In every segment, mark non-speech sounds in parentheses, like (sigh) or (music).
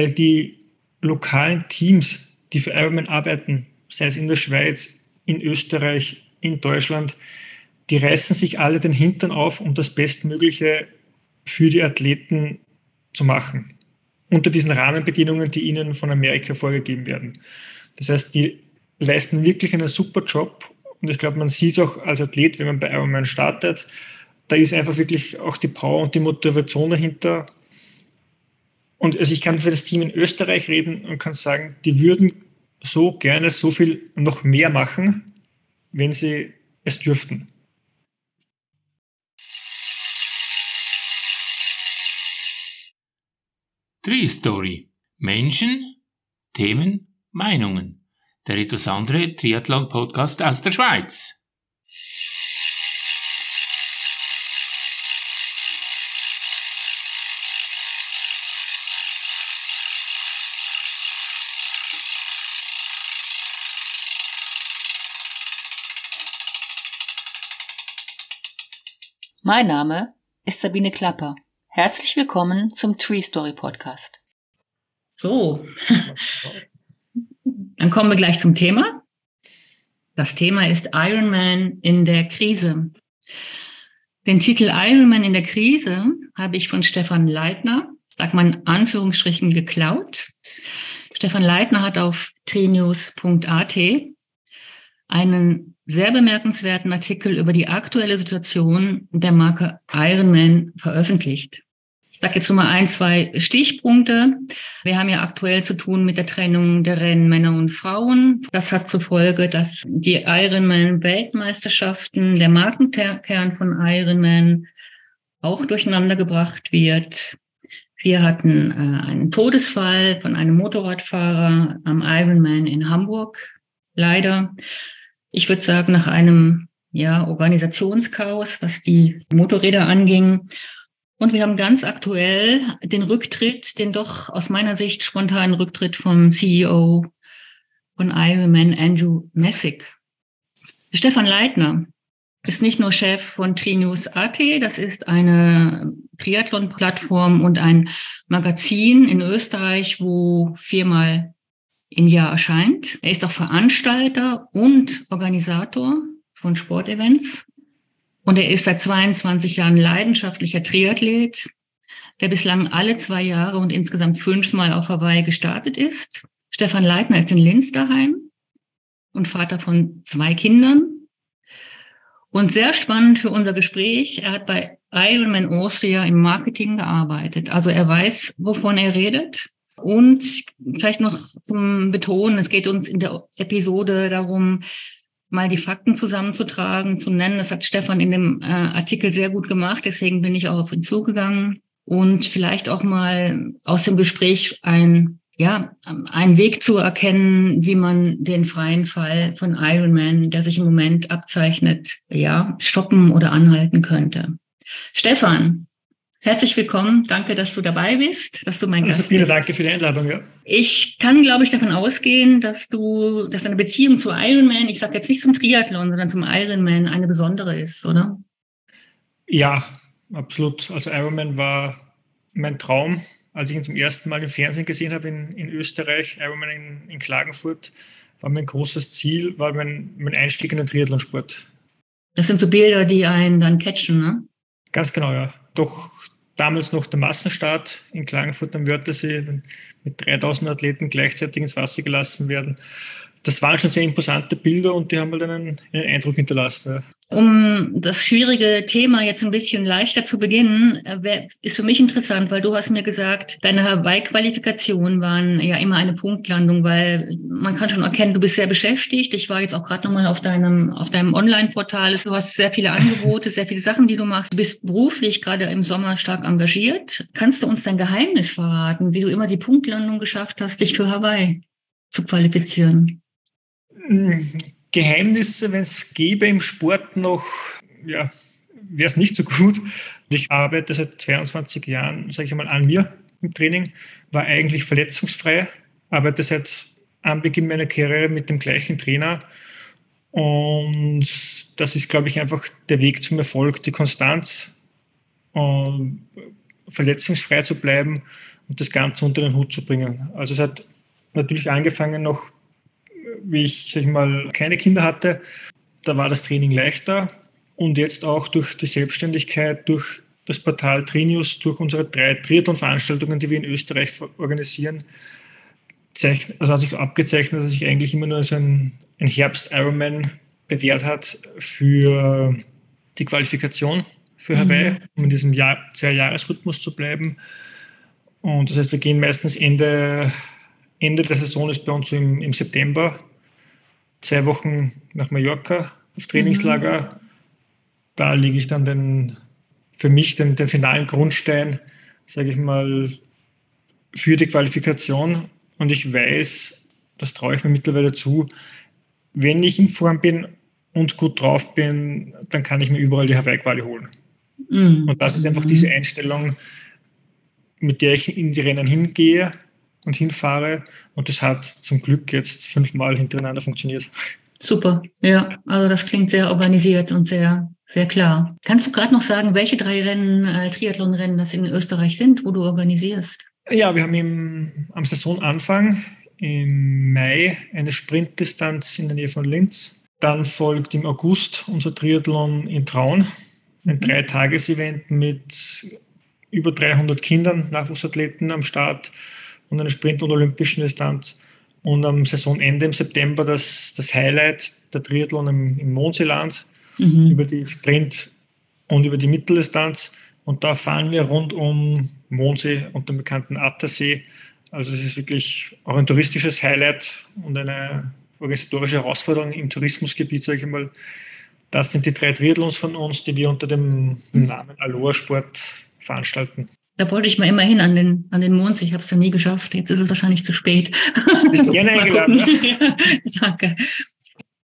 weil die lokalen Teams, die für Ironman arbeiten, sei es in der Schweiz, in Österreich, in Deutschland, die reißen sich alle den Hintern auf, um das Bestmögliche für die Athleten zu machen. Unter diesen Rahmenbedingungen, die ihnen von Amerika vorgegeben werden. Das heißt, die leisten wirklich einen super Job. Und ich glaube, man sieht es auch als Athlet, wenn man bei Ironman startet, da ist einfach wirklich auch die Power und die Motivation dahinter. Und also ich kann für das Team in Österreich reden und kann sagen, die würden so gerne so viel noch mehr machen, wenn sie es dürften. Tree Story. Menschen, Themen, Meinungen. Der etwas andere Triathlon-Podcast aus der Schweiz. Mein Name ist Sabine Klapper. Herzlich willkommen zum Tree Story Podcast. So, dann kommen wir gleich zum Thema. Das Thema ist Ironman in der Krise. Den Titel Ironman in der Krise habe ich von Stefan Leitner, sagt man in Anführungsstrichen, geklaut. Stefan Leitner hat auf trinews.at einen sehr bemerkenswerten Artikel über die aktuelle Situation der Marke Ironman veröffentlicht. Ich sage jetzt nur mal ein, zwei Stichpunkte. Wir haben ja aktuell zu tun mit der Trennung der Rennen Männer und Frauen. Das hat zur Folge, dass die Ironman-Weltmeisterschaften, der Markenkern von Ironman, auch durcheinander gebracht wird. Wir hatten äh, einen Todesfall von einem Motorradfahrer am Ironman in Hamburg. Leider ich würde sagen, nach einem ja, Organisationschaos, was die Motorräder anging. Und wir haben ganz aktuell den Rücktritt, den doch aus meiner Sicht spontanen Rücktritt vom CEO von Ironman, Andrew Messick. Stefan Leitner ist nicht nur Chef von Trinews AT, das ist eine Triathlon-Plattform und ein Magazin in Österreich, wo viermal im Jahr erscheint. Er ist auch Veranstalter und Organisator von Sportevents. Und er ist seit 22 Jahren leidenschaftlicher Triathlet, der bislang alle zwei Jahre und insgesamt fünfmal auf Hawaii gestartet ist. Stefan Leitner ist in Linz daheim und Vater von zwei Kindern. Und sehr spannend für unser Gespräch, er hat bei Ironman Austria im Marketing gearbeitet. Also er weiß, wovon er redet. Und vielleicht noch zum Betonen, es geht uns in der Episode darum, mal die Fakten zusammenzutragen, zu nennen. Das hat Stefan in dem äh, Artikel sehr gut gemacht, deswegen bin ich auch auf ihn zugegangen. Und vielleicht auch mal aus dem Gespräch ein, ja, einen Weg zu erkennen, wie man den freien Fall von Ironman, der sich im Moment abzeichnet, ja, stoppen oder anhalten könnte. Stefan, Herzlich willkommen. Danke, dass du dabei bist, dass du mein also Gast vielen bist. Danke für die Einladung. Ja. Ich kann, glaube ich, davon ausgehen, dass du, dass deine Beziehung zu Ironman, ich sage jetzt nicht zum Triathlon, sondern zum Ironman eine besondere ist, oder? Ja, absolut. Also Ironman war mein Traum, als ich ihn zum ersten Mal im Fernsehen gesehen habe in, in Österreich, Ironman in, in Klagenfurt, war mein großes Ziel, war mein, mein Einstieg in den Triathlonsport. Das sind so Bilder, die einen dann catchen, ne? Ganz genau, ja. Doch damals noch der Massenstart in Klagenfurt am Wörthersee, wenn mit 3000 Athleten gleichzeitig ins Wasser gelassen werden. Das waren schon sehr imposante Bilder und die haben halt einen, einen Eindruck hinterlassen. Um das schwierige Thema jetzt ein bisschen leichter zu beginnen, äh, ist für mich interessant, weil du hast mir gesagt, deine Hawaii-Qualifikationen waren ja immer eine Punktlandung, weil man kann schon erkennen, du bist sehr beschäftigt. Ich war jetzt auch gerade nochmal auf deinem, auf deinem Online-Portal. Du hast sehr viele Angebote, sehr viele Sachen, die du machst. Du bist beruflich gerade im Sommer stark engagiert. Kannst du uns dein Geheimnis verraten, wie du immer die Punktlandung geschafft hast, dich für Hawaii zu qualifizieren? Geheimnisse, wenn es gäbe im Sport noch, ja, wäre es nicht so gut. Ich arbeite seit 22 Jahren, sage ich mal, an mir im Training, war eigentlich verletzungsfrei, arbeite seit Anbeginn meiner Karriere mit dem gleichen Trainer und das ist, glaube ich, einfach der Weg zum Erfolg, die Konstanz. Und verletzungsfrei zu bleiben und das Ganze unter den Hut zu bringen. Also es hat natürlich angefangen noch, wie ich, sag ich mal, keine Kinder hatte. Da war das Training leichter und jetzt auch durch die Selbstständigkeit, durch das Portal Trinius, durch unsere drei Triathlon-Veranstaltungen, die wir in Österreich organisieren, also hat sich abgezeichnet, dass sich eigentlich immer nur so ein, ein Herbst-Ironman bewährt hat für die Qualifikation für Hawaii, mhm. um in diesem Jahr, Zwei-Jahres-Rhythmus zu bleiben. Und das heißt, wir gehen meistens Ende, Ende der Saison ist bei uns so im, im September, zwei Wochen nach Mallorca auf Trainingslager. Mhm. Da liege ich dann den, für mich den, den finalen Grundstein, sage ich mal, für die Qualifikation. Und ich weiß, das traue ich mir mittlerweile zu, wenn ich in Form bin und gut drauf bin, dann kann ich mir überall die Hawaii-Quali holen. Mhm. Und das ist einfach diese Einstellung, mit der ich in die Rennen hingehe und hinfahre. Und das hat zum Glück jetzt fünfmal hintereinander funktioniert. Super, ja, also das klingt sehr organisiert und sehr, sehr klar. Kannst du gerade noch sagen, welche drei Rennen, äh, Triathlon-Rennen das in Österreich sind, wo du organisierst? Ja, wir haben im, am Saisonanfang im Mai eine Sprintdistanz in der Nähe von Linz. Dann folgt im August unser Triathlon in Traun, ein mhm. Dreitages-Event mit über 300 Kindern, Nachwuchsathleten am Start und einer Sprint- und Olympischen Distanz. Und am Saisonende im September das, das Highlight, der Triathlon im, im Mondseeland mhm. über die Sprint- und über die Mitteldistanz. Und da fahren wir rund um Mondsee und den bekannten Attersee. Also es ist wirklich auch ein touristisches Highlight und eine organisatorische Herausforderung im Tourismusgebiet, sage ich mal. Das sind die drei Triathlons von uns, die wir unter dem Namen Aloha Sport veranstalten. Da wollte ich mal immerhin an den, an den Mond. Ich habe es da nie geschafft. Jetzt ist es wahrscheinlich zu spät. Bist (laughs) gerne eingeladen. ja, (laughs) danke.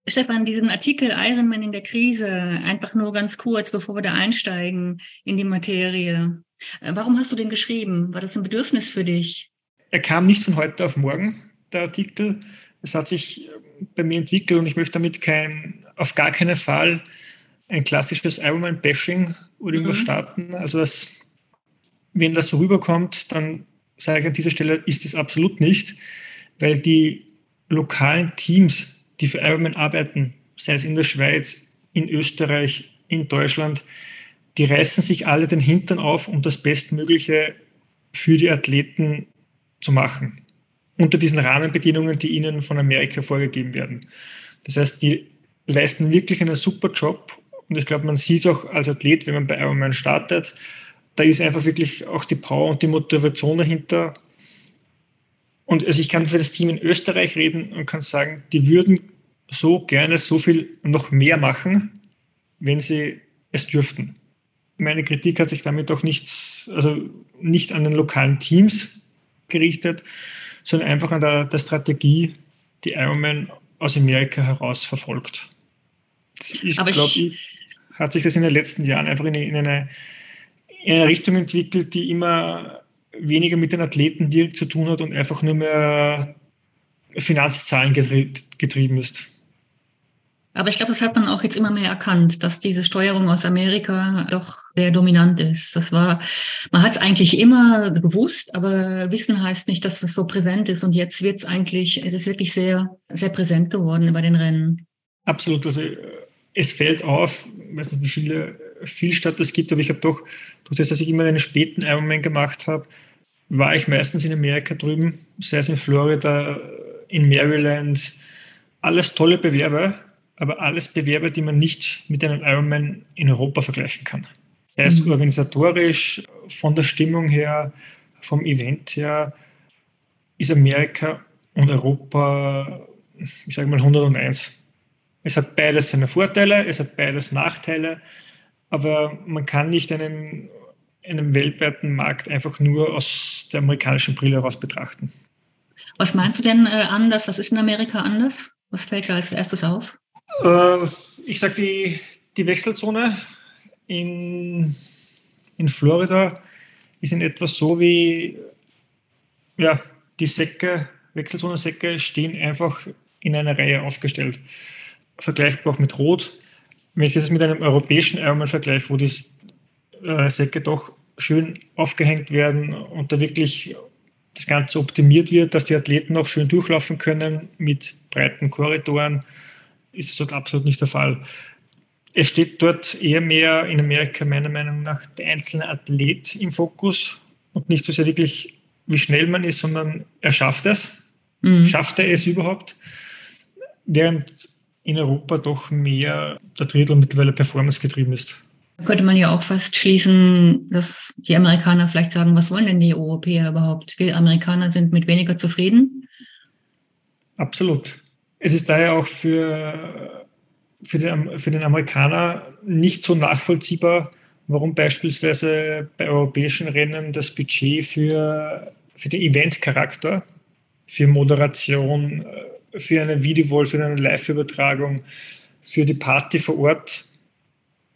Stefan, diesen Artikel Ironman in der Krise, einfach nur ganz kurz, bevor wir da einsteigen in die Materie. Äh, warum hast du den geschrieben? War das ein Bedürfnis für dich? Er kam nicht von heute auf morgen, der Artikel. Es hat sich bei mir entwickelt und ich möchte damit kein, auf gar keinen Fall ein klassisches Ironman-Bashing oder mhm. starten. Also, dass, wenn das so rüberkommt, dann sage ich an dieser Stelle, ist es absolut nicht, weil die lokalen Teams, die für Ironman arbeiten, sei es in der Schweiz, in Österreich, in Deutschland, die reißen sich alle den Hintern auf, um das Bestmögliche für die Athleten zu machen. Unter diesen Rahmenbedingungen, die ihnen von Amerika vorgegeben werden. Das heißt, die leisten wirklich einen super Job und ich glaube, man sieht es auch als Athlet, wenn man bei Ironman startet, da ist einfach wirklich auch die Power und die Motivation dahinter. Und also ich kann für das Team in Österreich reden und kann sagen, die würden so gerne so viel noch mehr machen, wenn sie es dürften. Meine Kritik hat sich damit auch nichts, also nicht an den lokalen Teams gerichtet, sondern einfach an der, der Strategie, die Ironman aus Amerika heraus verfolgt. Ist, glaube ich, hat sich das in den letzten Jahren einfach in, in, eine, in eine Richtung entwickelt, die immer weniger mit den Athleten direkt zu tun hat und einfach nur mehr Finanzzahlen getrieben ist. Aber ich glaube, das hat man auch jetzt immer mehr erkannt, dass diese Steuerung aus Amerika doch sehr dominant ist. Das war, man hat es eigentlich immer gewusst, aber Wissen heißt nicht, dass es so präsent ist. Und jetzt wird es eigentlich, es ist wirklich sehr, sehr präsent geworden bei den Rennen. Absolut. Also es fällt auf, ich weiß nicht, wie viele Vielstadt es gibt, aber ich habe doch, durch das, dass ich immer einen späten Ironman gemacht habe, war ich meistens in Amerika drüben, sei es in Florida, in Maryland, alles tolle Bewerber aber alles Bewerber, die man nicht mit einem Ironman in Europa vergleichen kann. Sei es mhm. organisatorisch, von der Stimmung her, vom Event her, ist Amerika und Europa, ich sage mal 101. Es hat beides seine Vorteile, es hat beides Nachteile, aber man kann nicht einen, einen weltweiten Markt einfach nur aus der amerikanischen Brille heraus betrachten. Was meinst du denn äh, anders? Was ist in Amerika anders? Was fällt dir als erstes auf? Äh, ich sage, die, die Wechselzone in, in Florida ist in etwa so wie ja, die Säcke, Wechselzonensäcke stehen einfach in einer Reihe aufgestellt. Vergleichbar auch mit Rot. Wenn ich das mit einem europäischen Ironman vergleiche, wo die äh, Säcke doch schön aufgehängt werden und da wirklich das Ganze optimiert wird, dass die Athleten auch schön durchlaufen können mit breiten Korridoren, ist dort absolut nicht der Fall. Es steht dort eher mehr in Amerika meiner Meinung nach der einzelne Athlet im Fokus und nicht so sehr wirklich, wie schnell man ist, sondern er schafft es. Mhm. Schafft er es überhaupt? Während in Europa doch mehr der Drittel mittlerweile Performance getrieben ist. Könnte man ja auch fast schließen, dass die Amerikaner vielleicht sagen, was wollen denn die Europäer überhaupt? Wir Amerikaner sind mit weniger zufrieden. Absolut. Es ist daher auch für, für, den, für den Amerikaner nicht so nachvollziehbar, warum beispielsweise bei europäischen Rennen das Budget für, für den Event-Charakter, für Moderation, für eine Videowall, für eine Live-Übertragung, für die Party vor Ort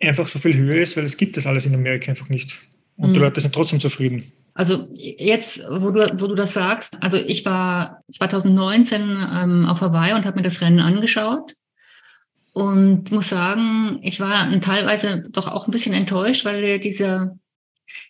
einfach so viel höher ist, weil es gibt das alles in Amerika einfach nicht. Und mhm. die Leute sind trotzdem zufrieden. Also jetzt, wo du, wo du das sagst, also ich war 2019 ähm, auf Hawaii und habe mir das Rennen angeschaut und muss sagen, ich war teilweise doch auch ein bisschen enttäuscht, weil diese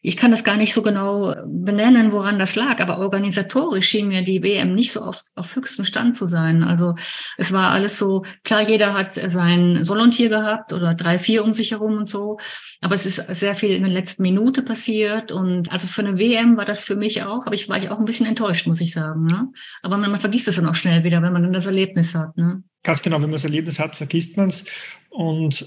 ich kann das gar nicht so genau benennen, woran das lag, aber organisatorisch schien mir die WM nicht so auf, auf höchstem Stand zu sein. Also es war alles so, klar, jeder hat sein Solontier gehabt oder drei, vier um sich herum und so, aber es ist sehr viel in der letzten Minute passiert und also für eine WM war das für mich auch, aber ich war ich auch ein bisschen enttäuscht, muss ich sagen. Ne? Aber man, man vergisst es dann auch schnell wieder, wenn man dann das Erlebnis hat. Ne? Ganz genau, wenn man das Erlebnis hat, vergisst man es und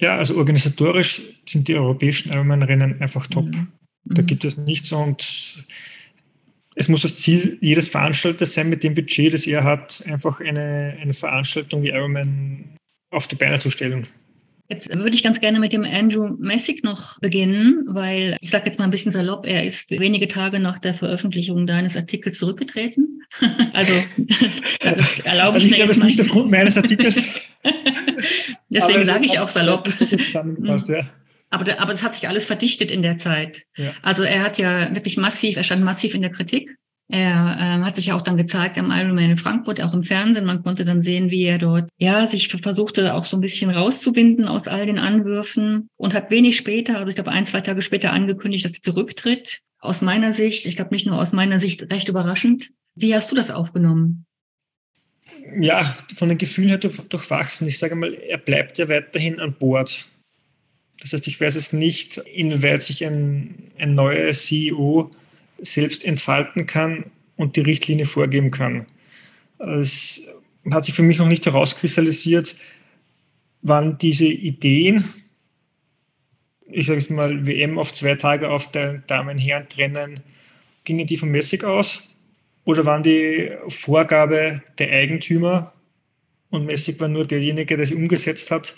ja, also organisatorisch sind die europäischen Ironman-Rennen einfach top. Mhm. Da gibt es nichts und es muss das Ziel jedes Veranstalters sein, mit dem Budget, das er hat, einfach eine, eine Veranstaltung wie Ironman auf die Beine zu stellen. Jetzt würde ich ganz gerne mit dem Andrew Messick noch beginnen, weil ich sage jetzt mal ein bisschen salopp, er ist wenige Tage nach der Veröffentlichung deines Artikels zurückgetreten. (laughs) also das (laughs) (laughs) erlaube also ich, ich glaube, es nicht aufgrund meines Artikels. Deswegen sage ich auch salopp. Zusammengepasst, ja. Aber, aber es hat sich alles verdichtet in der Zeit. Ja. Also er hat ja wirklich massiv, er stand massiv in der Kritik. Er ähm, hat sich ja auch dann gezeigt am Ironman in Frankfurt, auch im Fernsehen. Man konnte dann sehen, wie er dort ja sich versuchte auch so ein bisschen rauszubinden aus all den Anwürfen und hat wenig später, also ich glaube ein, zwei Tage später angekündigt, dass er zurücktritt. Aus meiner Sicht, ich glaube nicht nur aus meiner Sicht, recht überraschend. Wie hast du das aufgenommen? Ja, von den Gefühlen her durchwachsen. Ich sage mal, er bleibt ja weiterhin an Bord. Das heißt, ich weiß es nicht, inwieweit sich ein, ein neuer CEO selbst entfalten kann und die Richtlinie vorgeben kann. Es hat sich für mich noch nicht herauskristallisiert, wann diese Ideen, ich sage es mal, WM auf zwei Tage auf der Damen-Herren trennen, gingen die von Messig aus oder waren die Vorgabe der Eigentümer und Messig war nur derjenige, der sie umgesetzt hat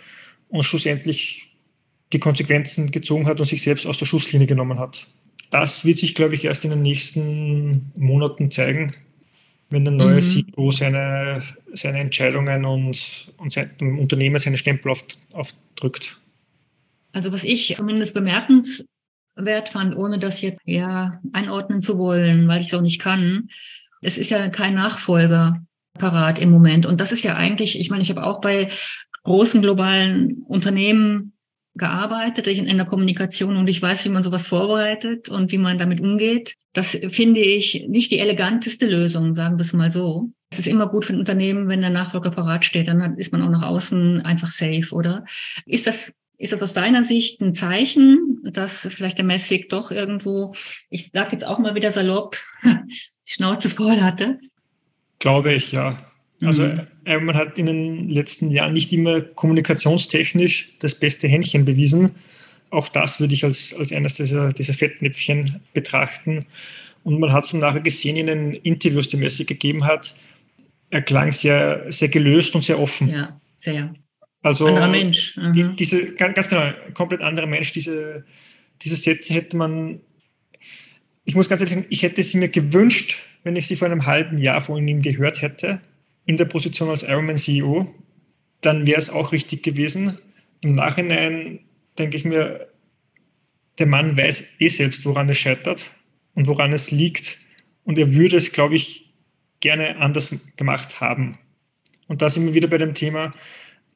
und schlussendlich die Konsequenzen gezogen hat und sich selbst aus der Schusslinie genommen hat? das wird sich, glaube ich, erst in den nächsten Monaten zeigen, wenn der neue mhm. CEO seine, seine Entscheidungen und, und sein, dem Unternehmen seine Stempel auf, aufdrückt. Also was ich zumindest bemerkenswert fand, ohne das jetzt eher einordnen zu wollen, weil ich es auch nicht kann, es ist ja kein Nachfolger parat im Moment. Und das ist ja eigentlich, ich meine, ich habe auch bei großen globalen Unternehmen gearbeitet in der Kommunikation und ich weiß, wie man sowas vorbereitet und wie man damit umgeht. Das finde ich nicht die eleganteste Lösung, sagen wir es mal so. Es ist immer gut für ein Unternehmen, wenn der Nachfolger parat steht, dann ist man auch nach außen einfach safe, oder? Ist das ist das aus deiner Sicht ein Zeichen, dass vielleicht der Messig doch irgendwo, ich sage jetzt auch mal wieder salopp, (laughs) die Schnauze voll hatte? Glaube ich, ja. Also mhm. Äh, man hat in den letzten Jahren nicht immer kommunikationstechnisch das beste Händchen bewiesen. Auch das würde ich als, als eines dieser, dieser Fettnäpfchen betrachten. Und man hat es nachher gesehen in den Interviews, die Messi gegeben hat. Er klang sehr, sehr gelöst und sehr offen. Ja, sehr. Also anderer Mensch. Mhm. Die, diese, ganz genau, komplett anderer Mensch. Diese, diese Sätze hätte man, ich muss ganz ehrlich sagen, ich hätte sie mir gewünscht, wenn ich sie vor einem halben Jahr von ihm gehört hätte in der Position als Ironman CEO, dann wäre es auch richtig gewesen. Im Nachhinein denke ich mir, der Mann weiß eh selbst, woran es scheitert und woran es liegt. Und er würde es, glaube ich, gerne anders gemacht haben. Und da sind wir wieder bei dem Thema,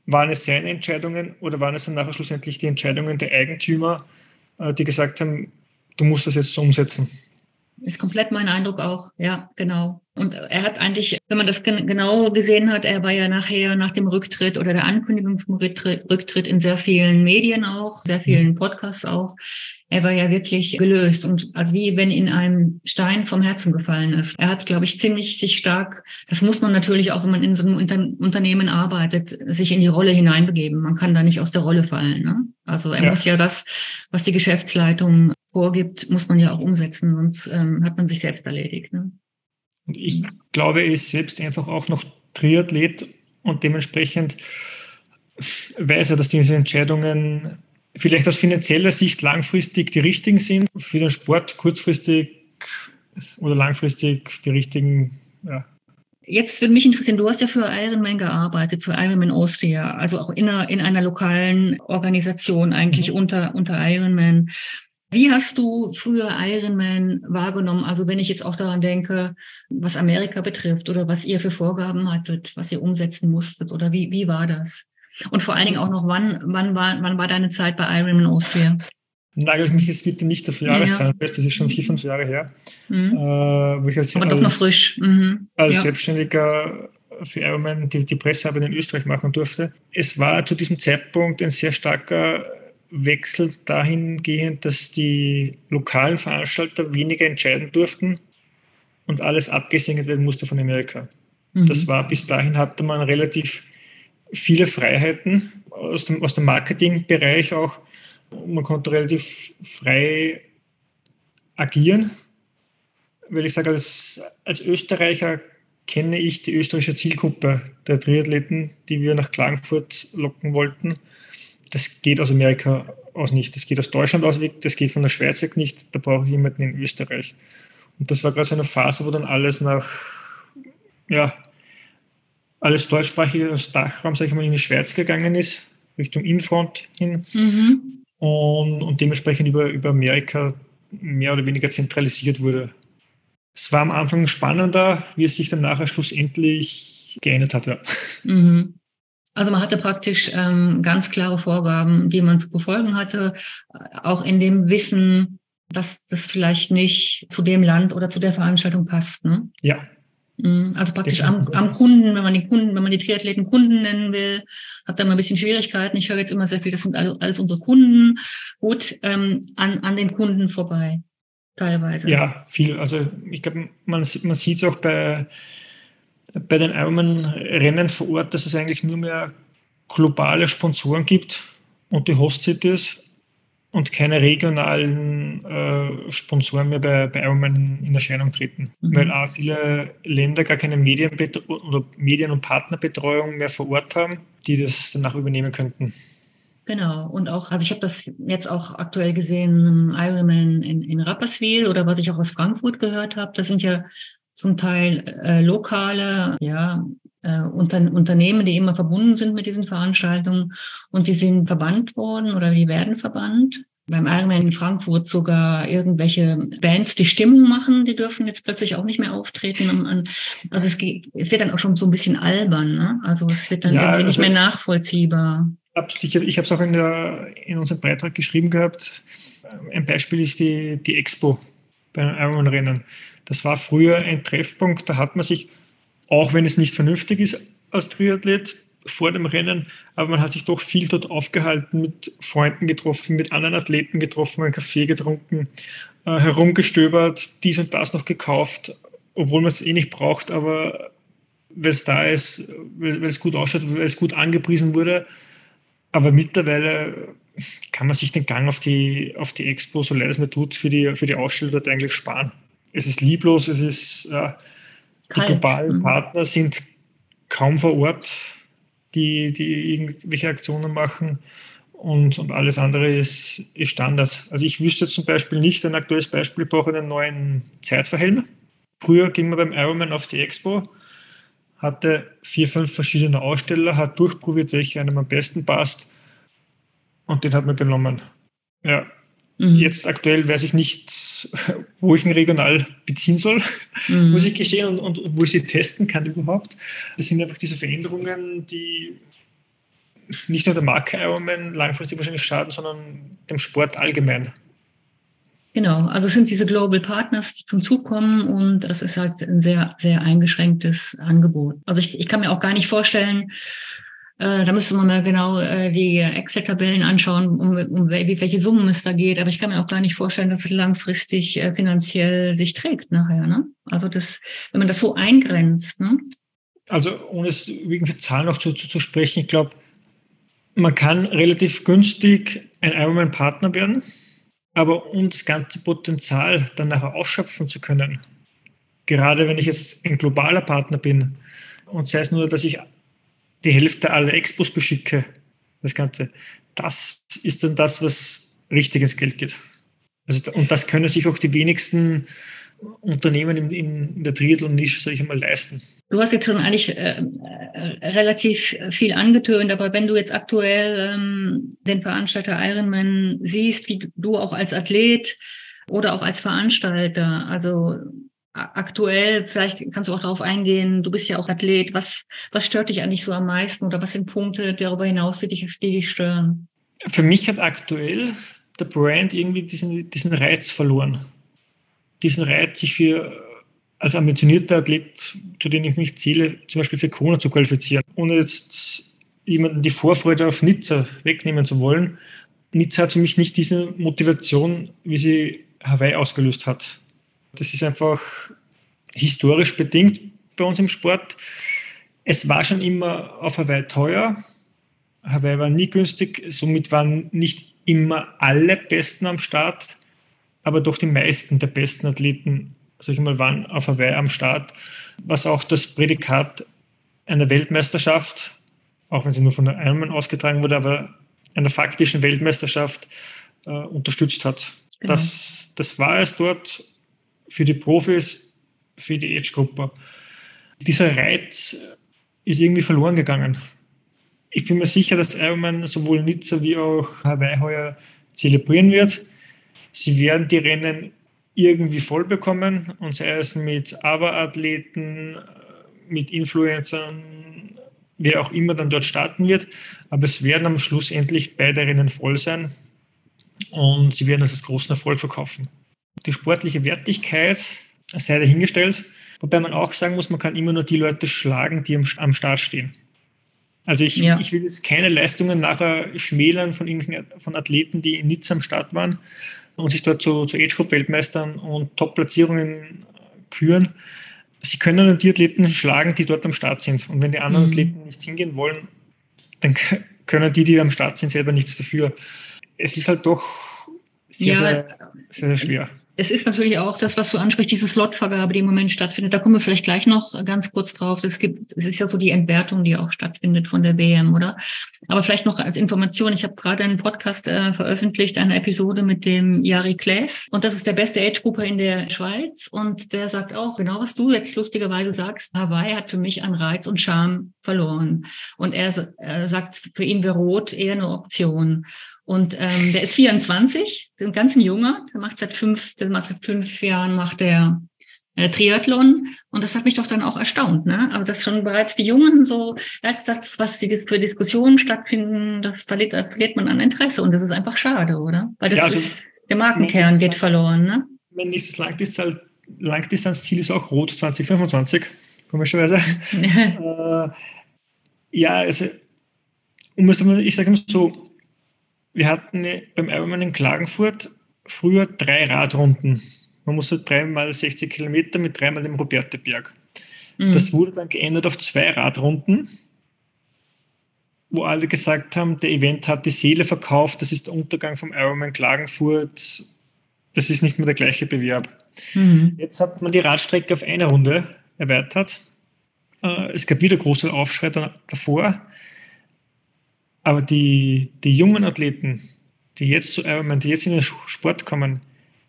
waren es seine Entscheidungen oder waren es dann nachher schlussendlich die Entscheidungen der Eigentümer, äh, die gesagt haben, du musst das jetzt so umsetzen. Ist komplett mein Eindruck auch, ja, genau. Und er hat eigentlich, wenn man das gen genau gesehen hat, er war ja nachher nach dem Rücktritt oder der Ankündigung vom Rücktritt, Rücktritt in sehr vielen Medien auch, sehr vielen mhm. Podcasts auch. Er war ja wirklich gelöst und also wie wenn in einem Stein vom Herzen gefallen ist. Er hat, glaube ich, ziemlich sich stark, das muss man natürlich auch, wenn man in so einem Unter Unternehmen arbeitet, sich in die Rolle hineinbegeben. Man kann da nicht aus der Rolle fallen. Ne? Also er ja. muss ja das, was die Geschäftsleitung vorgibt, muss man ja auch umsetzen, sonst ähm, hat man sich selbst erledigt. Ne? Und ich glaube, er ist selbst einfach auch noch Triathlet und dementsprechend weiß er, dass diese Entscheidungen vielleicht aus finanzieller Sicht langfristig die richtigen sind, für den Sport kurzfristig oder langfristig die richtigen. Ja. Jetzt würde mich interessieren, du hast ja für Ironman gearbeitet, für Ironman Austria, also auch in einer, in einer lokalen Organisation eigentlich mhm. unter, unter Ironman. Wie hast du früher Ironman wahrgenommen? Also wenn ich jetzt auch daran denke, was Amerika betrifft oder was ihr für Vorgaben hattet, was ihr umsetzen musstet oder wie, wie war das? Und vor allen Dingen auch noch, wann, wann, war, wann war deine Zeit bei Ironman Austria? Nagel mich jetzt bitte nicht auf Jahreszahlen ja. fest, das ist schon vier, fünf Jahre her. Mhm. Äh, wo ich als, Aber doch noch frisch. Mhm. Als ja. Selbstständiger für Ironman die, die Pressearbeit in Österreich machen durfte. Es war zu diesem Zeitpunkt ein sehr starker Wechsel dahingehend, dass die lokalen Veranstalter weniger entscheiden durften und alles abgesegnet werden musste von Amerika. Mhm. Das war bis dahin hatte man relativ viele Freiheiten aus dem, aus dem Marketingbereich auch. Man konnte relativ frei agieren. Weil ich sage, als, als Österreicher kenne ich die österreichische Zielgruppe der Triathleten, die wir nach Klagenfurt locken wollten das geht aus Amerika aus nicht. Das geht aus Deutschland aus weg, das geht von der Schweiz weg nicht. Da brauche ich jemanden in Österreich. Und das war gerade so eine Phase, wo dann alles nach, ja, alles deutschsprachige aus Dachraum, sage ich mal, in die Schweiz gegangen ist, Richtung Infront hin. Mhm. Und, und dementsprechend über, über Amerika mehr oder weniger zentralisiert wurde. Es war am Anfang spannender, wie es sich dann nachher schlussendlich geändert hat. Ja. Mhm. Also man hatte praktisch ähm, ganz klare Vorgaben, die man zu befolgen hatte, auch in dem Wissen, dass das vielleicht nicht zu dem Land oder zu der Veranstaltung passt. Ne? Ja. Mhm. Also praktisch am, am, Kunden, wenn man die Kunden, wenn man die Triathleten Kunden nennen will, hat da mal ein bisschen Schwierigkeiten. Ich höre jetzt immer sehr viel, das sind alles unsere Kunden. Gut, ähm, an, an den Kunden vorbei, teilweise. Ja, viel. Also ich glaube, man, man sieht es auch bei bei den Ironman-Rennen vor Ort, dass es eigentlich nur mehr globale Sponsoren gibt und die Host-Cities und keine regionalen äh, Sponsoren mehr bei, bei Ironman in Erscheinung treten, mhm. weil auch viele Länder gar keine Medien- oder Medien- und Partnerbetreuung mehr vor Ort haben, die das danach übernehmen könnten. Genau, und auch, also ich habe das jetzt auch aktuell gesehen, Ironman in, in Rapperswil oder was ich auch aus Frankfurt gehört habe, das sind ja zum Teil äh, lokale, ja, äh, Unter Unternehmen, die immer verbunden sind mit diesen Veranstaltungen und die sind verbannt worden oder die werden verbannt. Beim Ironman in Frankfurt sogar irgendwelche Bands, die Stimmung machen, die dürfen jetzt plötzlich auch nicht mehr auftreten. Also es, geht, es wird dann auch schon so ein bisschen albern. Ne? Also es wird dann ja, irgendwie nicht also, mehr nachvollziehbar. Ich, ich habe es auch in, der, in unserem Beitrag geschrieben gehabt. Ein Beispiel ist die, die Expo beim Ironman-Rennen. Das war früher ein Treffpunkt, da hat man sich, auch wenn es nicht vernünftig ist als Triathlet, vor dem Rennen, aber man hat sich doch viel dort aufgehalten, mit Freunden getroffen, mit anderen Athleten getroffen, einen Kaffee getrunken, äh, herumgestöbert, dies und das noch gekauft, obwohl man es eh nicht braucht, aber weil es da ist, weil, es gut ausschaut, weil es gut angepriesen wurde. Aber mittlerweile kann man sich den Gang auf die, auf die Expo, so leid es mir tut, für die, für die Ausstellung dort eigentlich sparen es ist lieblos, es ist, äh, die globalen mhm. Partner sind kaum vor Ort, die, die irgendwelche Aktionen machen und, und alles andere ist, ist Standard. Also ich wüsste zum Beispiel nicht, ein aktuelles Beispiel, ich brauche einen neuen Zeitverhelm. Früher ging man beim Ironman auf die Expo, hatte vier, fünf verschiedene Aussteller, hat durchprobiert, welcher einem am besten passt und den hat man genommen. Ja, Mhm. Jetzt aktuell weiß ich nicht, wo ich ihn regional beziehen soll, mhm. muss ich gestehen, und, und, wo ich sie testen kann überhaupt. Das sind einfach diese Veränderungen, die nicht nur der Marke Ironman langfristig wahrscheinlich schaden, sondern dem Sport allgemein. Genau, also es sind diese Global Partners, die zum Zug kommen und das ist halt ein sehr, sehr eingeschränktes Angebot. Also ich, ich kann mir auch gar nicht vorstellen, äh, da müsste man mal genau äh, die Excel-Tabellen anschauen, um, um welche Summen es da geht. Aber ich kann mir auch gar nicht vorstellen, dass es langfristig äh, finanziell sich trägt nachher. Ne? Also das, wenn man das so eingrenzt. Ne? Also ohne es wegen der Zahlen noch zu, zu, zu sprechen, ich glaube, man kann relativ günstig ein Ironman-Partner werden, aber um das ganze Potenzial dann nachher ausschöpfen zu können, gerade wenn ich jetzt ein globaler Partner bin und sei es nur, dass ich die Hälfte aller Expos beschicke, das Ganze. Das ist dann das, was richtig ins Geld geht. Also, und das können sich auch die wenigsten Unternehmen in, in der Triathlon-Nische, sage ich einmal, leisten. Du hast jetzt schon eigentlich äh, äh, relativ viel angetönt, aber wenn du jetzt aktuell ähm, den Veranstalter Ironman siehst, wie du auch als Athlet oder auch als Veranstalter, also aktuell, vielleicht kannst du auch darauf eingehen, du bist ja auch Athlet, was, was stört dich eigentlich so am meisten oder was sind Punkte darüber hinaus, die dich, die dich stören? Für mich hat aktuell der Brand irgendwie diesen, diesen Reiz verloren. Diesen Reiz, sich für als ambitionierter Athlet, zu dem ich mich zähle, zum Beispiel für Kona zu qualifizieren. Ohne jetzt jemanden die Vorfreude auf Nizza wegnehmen zu wollen. Nizza hat für mich nicht diese Motivation, wie sie Hawaii ausgelöst hat. Das ist einfach historisch bedingt bei uns im Sport. Es war schon immer auf Hawaii teuer. Hawaii war nie günstig, somit waren nicht immer alle Besten am Start, aber doch die meisten der besten Athleten, sag ich mal, waren auf Hawaii am Start, was auch das Prädikat einer Weltmeisterschaft, auch wenn sie nur von der Ironman ausgetragen wurde, aber einer faktischen Weltmeisterschaft äh, unterstützt hat. Genau. Das, das war es dort für die Profis, für die Age-Gruppe. Dieser Reiz ist irgendwie verloren gegangen. Ich bin mir sicher, dass Ironman sowohl Nizza wie auch Hawaii heuer zelebrieren wird. Sie werden die Rennen irgendwie voll bekommen und sei es mit Aber-Athleten, mit Influencern, wer auch immer dann dort starten wird. Aber es werden am Schluss endlich beide Rennen voll sein und sie werden das als großen Erfolg verkaufen die sportliche Wertigkeit sei dahingestellt. Wobei man auch sagen muss, man kann immer nur die Leute schlagen, die am, am Start stehen. Also ich, ja. ich will jetzt keine Leistungen nachher schmälern von, von Athleten, die in Nizza am Start waren und sich dort zu, zu Age-Group-Weltmeistern und Top-Platzierungen küren. Sie können nur die Athleten schlagen, die dort am Start sind. Und wenn die anderen mhm. Athleten nicht hingehen wollen, dann können die, die am Start sind, selber nichts dafür. Es ist halt doch sehr, ja, sehr, sehr, sehr schwer es ist natürlich auch das, was du ansprichst, diese Slotvergabe, die im Moment stattfindet. Da kommen wir vielleicht gleich noch ganz kurz drauf. Es gibt, es ist ja so die Entwertung, die auch stattfindet von der BM, oder? Aber vielleicht noch als Information. Ich habe gerade einen Podcast äh, veröffentlicht, eine Episode mit dem Jari Klaes. Und das ist der beste Age-Gruppe in der Schweiz. Und der sagt auch, genau was du jetzt lustigerweise sagst, Hawaii hat für mich an Reiz und Charme verloren. Und er äh, sagt, für ihn wäre Rot eher eine Option. Und ähm, der ist 24, ein ganz ein junger, der macht seit fünf, der macht seit fünf Jahren macht der äh, Triathlon und das hat mich doch dann auch erstaunt, ne? Also dass schon bereits die Jungen so, hat gesagt, was die für Diskussionen stattfinden, das verliert, verliert man an Interesse und das ist einfach schade, oder? Weil das ja, also, ist, der Markenkern geht verloren, ne? Mein nächstes Langdistanz, Langdistanzziel ist auch Rot 2025, komischerweise. (laughs) äh, ja, also, um es, ich sage mal so, wir hatten beim Ironman in Klagenfurt früher drei Radrunden. Man musste dreimal 60 Kilometer mit dreimal dem Roberteberg. Mhm. Das wurde dann geändert auf zwei Radrunden, wo alle gesagt haben, der Event hat die Seele verkauft, das ist der Untergang vom Ironman Klagenfurt, das ist nicht mehr der gleiche Bewerb. Mhm. Jetzt hat man die Radstrecke auf eine Runde erweitert. Äh, es gab wieder große Aufschrei davor. Aber die, die jungen Athleten, die jetzt zu Ironman, die jetzt in den Sport kommen,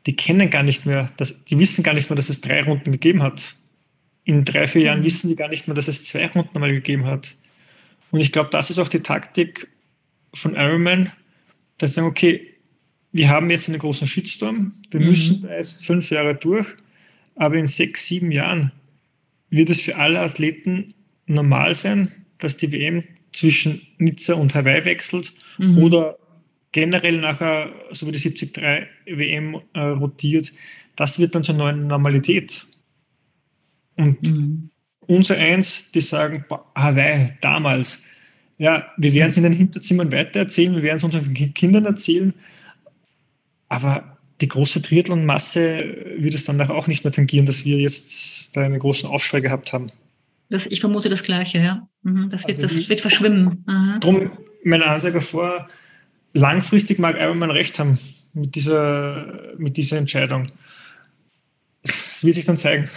die kennen gar nicht mehr, dass, die wissen gar nicht mehr, dass es drei Runden gegeben hat. In drei, vier Jahren mhm. wissen die gar nicht mehr, dass es zwei Runden mal gegeben hat. Und ich glaube, das ist auch die Taktik von Ironman, dass sie sagen, okay, wir haben jetzt einen großen Shitstorm, wir mhm. müssen da erst fünf Jahre durch, aber in sechs, sieben Jahren wird es für alle Athleten normal sein, dass die WM zwischen Nizza und Hawaii wechselt mhm. oder generell nachher, so wie die 73 WM äh, rotiert, das wird dann zur neuen Normalität. Und mhm. unser Eins, die sagen, Hawaii, damals, ja, wir werden es in den Hinterzimmern weitererzählen, wir werden es unseren Kindern erzählen, aber die große Triathlon-Masse wird es dann auch nicht mehr tangieren, dass wir jetzt da einen großen Aufschrei gehabt haben. Das, ich vermute das Gleiche, ja. Mhm, das, wird, also das wird verschwimmen. Aha. Drum meine Ansage vor, langfristig mag Ironman recht haben mit dieser, mit dieser Entscheidung. Das wird sich dann zeigen.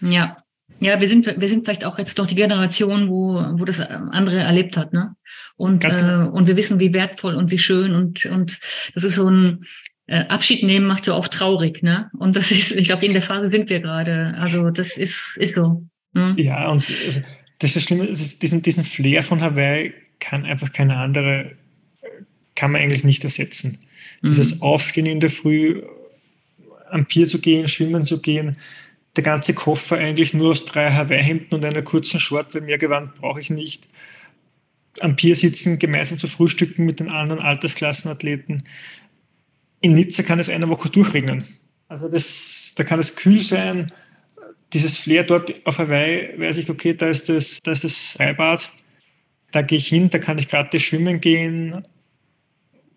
Ja. Ja, wir sind, wir sind vielleicht auch jetzt noch die Generation, wo, wo das andere erlebt hat, ne? Und, genau. äh, und wir wissen, wie wertvoll und wie schön und, und das ist so ein äh, Abschied nehmen macht ja oft traurig, ne? Und das ist, ich glaube, in der Phase sind wir gerade. Also das ist, ist so. Ne? Ja, und also, das ist das Schlimme, ist, diesen, diesen Flair von Hawaii kann einfach keine andere, kann man eigentlich nicht ersetzen. Mhm. Dieses Aufstehen in der Früh, am Pier zu gehen, schwimmen zu gehen, der ganze Koffer eigentlich nur aus drei Hawaii-Hemden und einer kurzen Short, weil mehr Gewand brauche ich nicht. Am Pier sitzen, gemeinsam zu frühstücken mit den anderen Altersklassenathleten. In Nizza kann es eine Woche durchregnen. Also das, da kann es kühl sein. Dieses Flair dort auf Hawaii, weiß ich, okay, da ist das, da ist das Freibad. Da gehe ich hin, da kann ich gratis schwimmen gehen.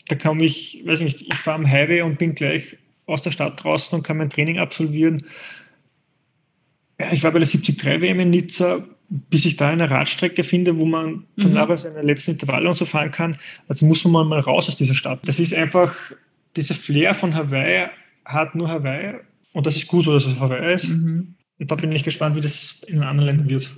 Da komme ich, weiß nicht, ich fahre am Highway und bin gleich aus der Stadt draußen und kann mein Training absolvieren ja, ich war bei der 73 WM in Nizza, bis ich da eine Radstrecke finde, wo man dann mhm. aber seine letzten Intervalle und so fahren kann. Also muss man mal raus aus dieser Stadt. Das ist einfach, dieser Flair von Hawaii hat nur Hawaii und das ist gut so, dass es Hawaii ist. Mhm. Und da bin ich gespannt, wie das in anderen Ländern wird.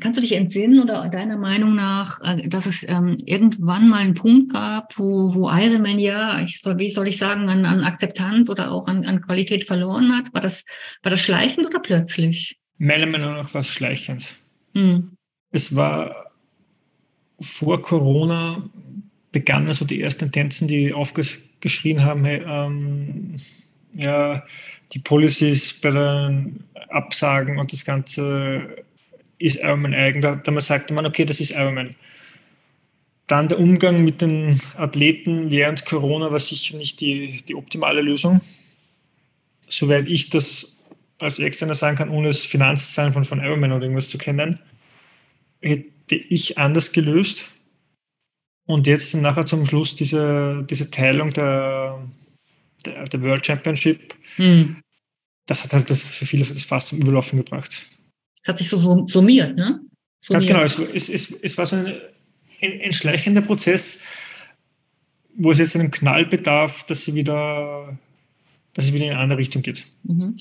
Kannst du dich entsinnen oder deiner Meinung nach, äh, dass es ähm, irgendwann mal einen Punkt gab, wo, wo Ironman ja, ich wie soll ich sagen, an, an Akzeptanz oder auch an, an Qualität verloren hat? War das, war das schleichend oder plötzlich? Meiner Meinung nach war es schleichend. Mhm. Es war vor Corona begannen so die ersten Tendenzen, die aufgeschrien haben, hey, ähm, ja, die Policies bei den Absagen und das Ganze ist Ironman eigen. Da, da sagte man, okay, das ist Ironman. Dann der Umgang mit den Athleten während Corona war sicher nicht die, die optimale Lösung. Soweit ich das als Externer sagen kann, ohne das Finanzzahlen von, von Ironman oder irgendwas zu kennen, hätte ich anders gelöst. Und jetzt nachher zum Schluss diese, diese Teilung der, der, der World Championship, mhm. Das hat halt das für viele das Fass zum Überlaufen gebracht. Es hat sich so summiert, ne? Summiert. Ganz genau, es, es, es war so ein, ein, ein schleichender Prozess, wo es jetzt einen Knall bedarf, dass sie wieder, dass es wieder in eine andere Richtung geht. Mhm.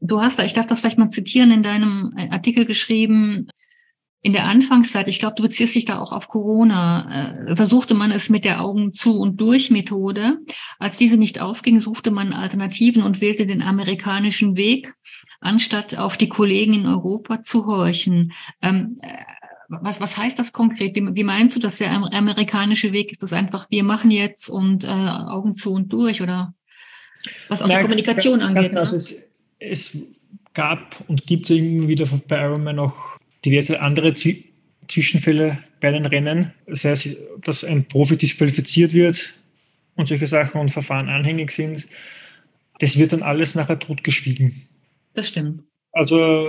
Du hast da, ich darf das vielleicht mal zitieren, in deinem Artikel geschrieben, in der Anfangszeit, ich glaube, du beziehst dich da auch auf Corona, äh, versuchte man es mit der Augen zu und durch Methode. Als diese nicht aufging, suchte man Alternativen und wählte den amerikanischen Weg anstatt auf die Kollegen in Europa zu horchen. Ähm, äh, was, was heißt das konkret? Wie, wie, meinst du, dass der amerikanische Weg ist das einfach, wir machen jetzt und äh, Augen zu und durch oder was auch Nein, die Kommunikation angeht? Genau, ne? es, es, gab und gibt immer wieder bei Ironman noch diverse andere Z Zwischenfälle bei den Rennen, sei es, dass ein Profi disqualifiziert wird und solche Sachen und Verfahren anhängig sind. Das wird dann alles nachher totgeschwiegen. Das stimmt. Also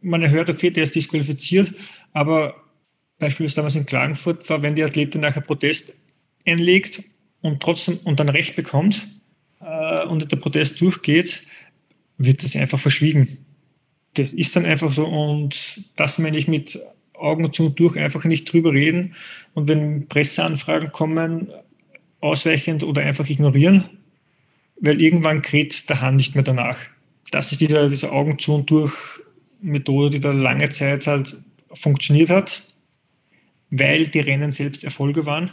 man hört, okay, der ist disqualifiziert, aber beispielsweise damals in Klagenfurt war, wenn die Athletin nachher Protest einlegt und trotzdem und dann Recht bekommt äh, und der Protest durchgeht, wird das einfach verschwiegen. Das ist dann einfach so und das meine ich mit Augen zu und durch einfach nicht drüber reden und wenn Presseanfragen kommen, ausweichend oder einfach ignorieren, weil irgendwann kräht der Hand nicht mehr danach das ist diese, diese Augen zu und durch Methode, die da lange Zeit halt funktioniert hat, weil die Rennen selbst Erfolge waren.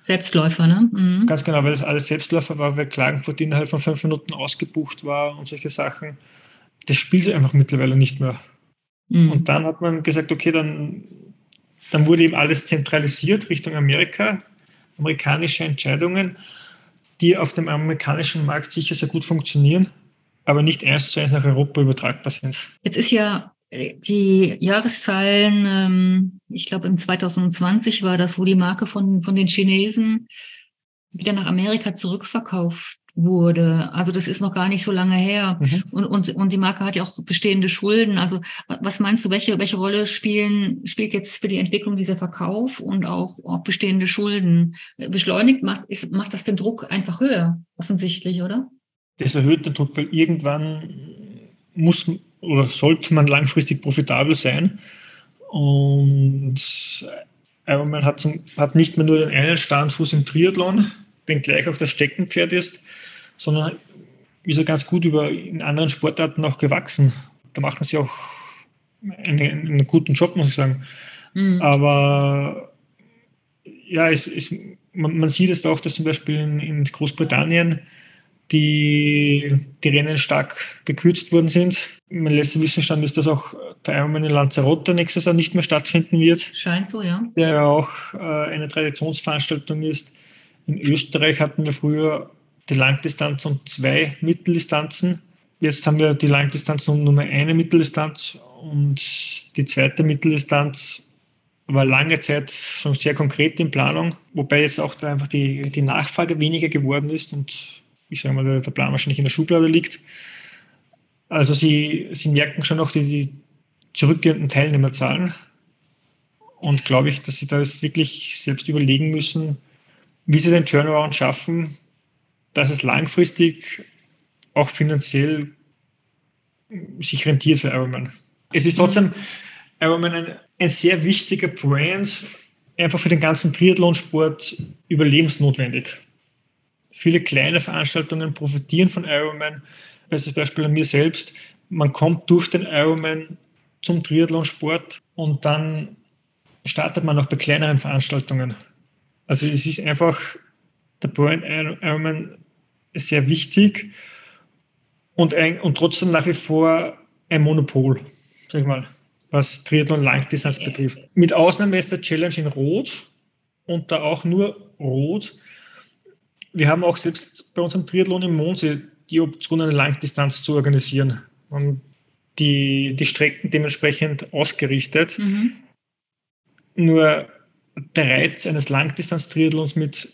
Selbstläufer, ne? Mhm. Ganz genau, weil das alles Selbstläufer war, weil Klagenfurt innerhalb von fünf Minuten ausgebucht war und solche Sachen. Das spielt sich einfach mittlerweile nicht mehr. Mhm. Und dann hat man gesagt, okay, dann, dann wurde eben alles zentralisiert Richtung Amerika, amerikanische Entscheidungen, die auf dem amerikanischen Markt sicher sehr gut funktionieren aber nicht eins zu eins nach Europa übertragbar sind. Jetzt ist ja die Jahreszahlen, ähm, ich glaube im 2020 war das, wo die Marke von, von den Chinesen wieder nach Amerika zurückverkauft wurde. Also das ist noch gar nicht so lange her. Mhm. Und, und, und die Marke hat ja auch bestehende Schulden. Also was meinst du, welche, welche Rolle spielen, spielt jetzt für die Entwicklung dieser Verkauf und auch, auch bestehende Schulden? Beschleunigt macht, ist, macht das den Druck einfach höher, offensichtlich, oder? Das erhöht den Druck, weil irgendwann muss oder sollte man langfristig profitabel sein. Und Ironman hat, zum, hat nicht mehr nur den einen Standfuß im Triathlon, den gleich auf das Steckenpferd ist, sondern ist er ganz gut über in anderen Sportarten auch gewachsen. Da machen sie auch einen, einen guten Job, muss ich sagen. Mhm. Aber ja, es, es, man, man, sieht es auch, dass zum Beispiel in, in Großbritannien die, die Rennen stark gekürzt worden sind. Mein letzter Wissensstand ist, dass auch der Ironman in Lanzarote nächstes Jahr nicht mehr stattfinden wird. Scheint so, ja. Der ja auch äh, eine Traditionsveranstaltung ist. In Österreich hatten wir früher die Langdistanz und zwei Mitteldistanzen. Jetzt haben wir die Langdistanz und nur eine Mitteldistanz und die zweite Mitteldistanz war lange Zeit schon sehr konkret in Planung, wobei jetzt auch da einfach die, die Nachfrage weniger geworden ist und ich sage mal, der Plan wahrscheinlich in der Schublade liegt. Also sie, sie merken schon noch die, die zurückgehenden Teilnehmerzahlen und glaube ich, dass sie da jetzt wirklich selbst überlegen müssen, wie sie den Turnaround schaffen, dass es langfristig auch finanziell sich rentiert für Ironman. Es ist trotzdem Ironman ein, ein sehr wichtiger Brand, einfach für den ganzen Triathlonsport überlebensnotwendig. Viele kleine Veranstaltungen profitieren von Ironman. Bestes Beispiel an mir selbst. Man kommt durch den Ironman zum Triathlonsport und dann startet man auch bei kleineren Veranstaltungen. Also es ist einfach der Brand Ironman sehr wichtig und, ein, und trotzdem nach wie vor ein Monopol, sag ich mal, was Triathlon Langdistanz betrifft. Mit Ausnahme ist der Challenge in Rot und da auch nur Rot. Wir haben auch selbst bei unserem Triathlon im Mondsee die Option, eine Langdistanz zu organisieren. Und die, die Strecken dementsprechend ausgerichtet. Mhm. Nur der Reiz eines Langdistanz-Triathlons mit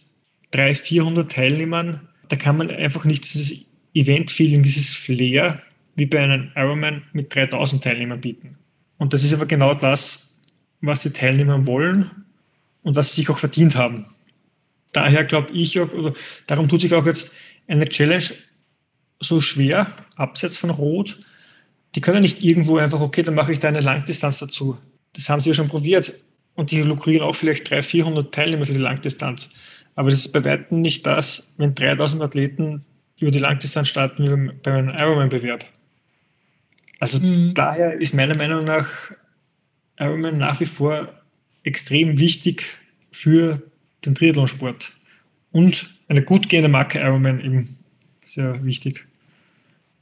300, 400 Teilnehmern, da kann man einfach nicht dieses Event-Feeling, dieses Flair wie bei einem Ironman mit 3000 Teilnehmern bieten. Und das ist aber genau das, was die Teilnehmer wollen und was sie sich auch verdient haben. Daher glaube ich auch, oder darum tut sich auch jetzt eine Challenge so schwer, abseits von Rot. Die können nicht irgendwo einfach, okay, dann mache ich da eine Langdistanz dazu. Das haben sie ja schon probiert und die lukrieren auch vielleicht 300, 400 Teilnehmer für die Langdistanz. Aber das ist bei weitem nicht das, wenn 3000 Athleten über die Langdistanz starten wie bei einem Ironman-Bewerb. Also mhm. daher ist meiner Meinung nach Ironman nach wie vor extrem wichtig für den Triathlonsport. Und eine gut gehende Marke Ironman eben sehr wichtig.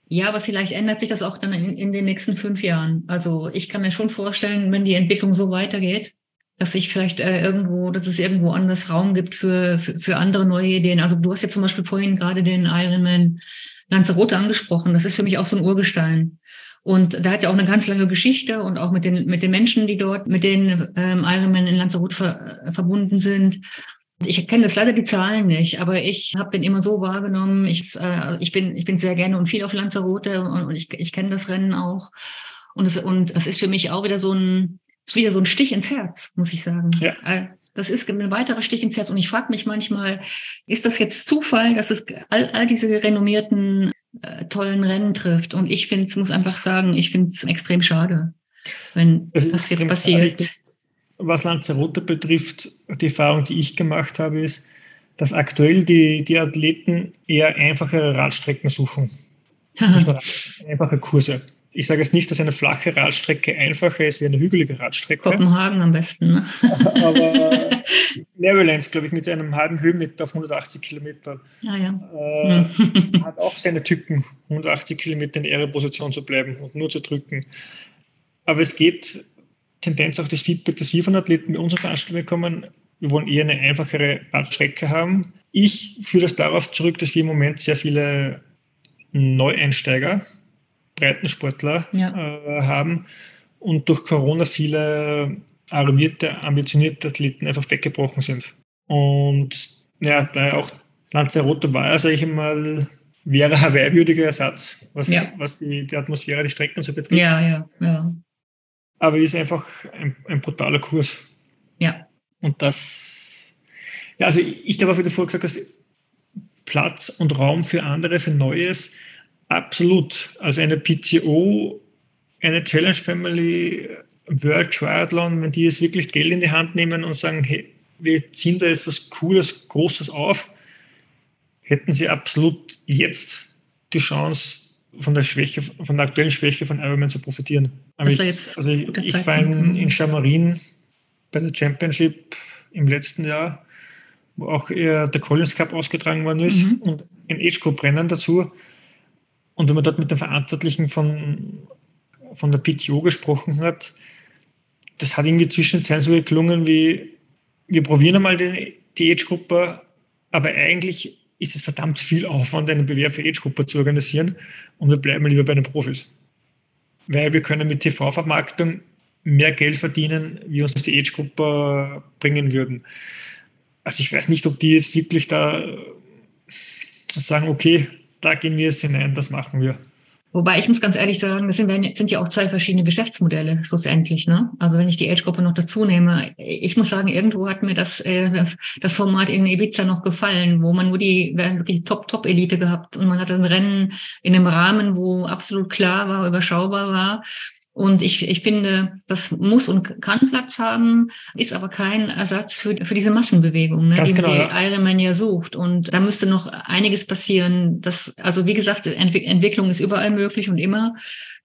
Ja, aber vielleicht ändert sich das auch dann in, in, den nächsten fünf Jahren. Also ich kann mir schon vorstellen, wenn die Entwicklung so weitergeht, dass sich vielleicht äh, irgendwo, dass es irgendwo anders Raum gibt für, für, für andere neue Ideen. Also du hast ja zum Beispiel vorhin gerade den Ironman Lanzarote angesprochen. Das ist für mich auch so ein Urgestein. Und da hat ja auch eine ganz lange Geschichte und auch mit den, mit den Menschen, die dort mit den ähm, Ironman in Lanzarote ver, äh, verbunden sind. Ich kenne das leider die Zahlen nicht, aber ich habe den immer so wahrgenommen. Ich, äh, ich, bin, ich bin sehr gerne und viel auf Lanzarote und, und ich, ich kenne das Rennen auch. Und es, und das ist für mich auch wieder so ein, ist wieder so ein Stich ins Herz, muss ich sagen. Ja. Äh, das ist ein weiterer Stich ins Herz. Und ich frage mich manchmal, ist das jetzt Zufall, dass es all, all diese renommierten, äh, tollen Rennen trifft? Und ich finde es, muss einfach sagen, ich finde es extrem schade, wenn das, das jetzt passiert. Schade. Was Lanzarote betrifft, die Erfahrung, die ich gemacht habe, ist, dass aktuell die, die Athleten eher einfache Radstrecken suchen. (laughs) Einfache Kurse ich sage jetzt nicht, dass eine flache Radstrecke einfacher ist wie eine hügelige Radstrecke. Kopenhagen am besten. Ne? (laughs) Aber (laughs) Maryland, glaube ich, mit einem halben Höhenmeter auf 180 Kilometer, ah, ja. äh, hm. (laughs) hat auch seine Tücken, 180 Kilometer in der Ehre-Position zu bleiben und nur zu drücken. Aber es geht, Tendenz auch das Feedback, das wir von Athleten bei unseren Veranstaltungen bekommen, wir wollen eher eine einfachere Radstrecke haben. Ich führe das darauf zurück, dass wir im Moment sehr viele Neueinsteiger Breitensportler ja. äh, haben und durch Corona viele arrivierte, ambitionierte Athleten einfach weggebrochen sind. Und ja, daher auch Lanzarote war ja, sage ich mal, wäre Hawaii-würdiger Ersatz, was, ja. was die, die Atmosphäre, die Strecken so betrifft. Ja, ja, ja. Aber ist einfach ein, ein brutaler Kurs. Ja. Und das, ja, also ich, ich glaube, wie du vorher gesagt hast, Platz und Raum für andere, für Neues, absolut. Also eine PTO, eine Challenge Family, World Triathlon, wenn die jetzt wirklich Geld in die Hand nehmen und sagen, hey, wir ziehen da jetzt was Cooles, Großes auf, hätten sie absolut jetzt die Chance, von der Schwäche, von der aktuellen Schwäche von Ironman zu profitieren. Ich, also ich, ich war in, in Chamarin bei der Championship im letzten Jahr, wo auch der Collins Cup ausgetragen worden ist mhm. und ein Age Group Rennen dazu. Und wenn man dort mit den Verantwortlichen von, von der PTO gesprochen hat, das hat irgendwie zwischenzeitlich so geklungen wie, wir probieren einmal die, die Age-Gruppe, aber eigentlich ist es verdammt viel Aufwand, einen Bewerb für Age-Gruppe zu organisieren und wir bleiben lieber bei den Profis. Weil wir können mit TV-Vermarktung mehr Geld verdienen, wie uns die Age-Gruppe bringen würden. Also ich weiß nicht, ob die jetzt wirklich da sagen, okay, da gehen wir jetzt hinein, das machen wir. Wobei ich muss ganz ehrlich sagen, das sind, sind ja auch zwei verschiedene Geschäftsmodelle schlussendlich. Ne? Also wenn ich die Age-Gruppe noch dazu nehme, ich muss sagen, irgendwo hat mir das, äh, das Format in Ibiza noch gefallen, wo man nur die, die Top-Top-Elite gehabt und man hat ein Rennen in einem Rahmen, wo absolut klar war, überschaubar war. Und ich, ich finde, das muss und kann Platz haben, ist aber kein Ersatz für, für diese Massenbewegung, ne, die, genau, die ja. Ironman ja sucht. Und da müsste noch einiges passieren. Das, also wie gesagt, Entwick Entwicklung ist überall möglich und immer.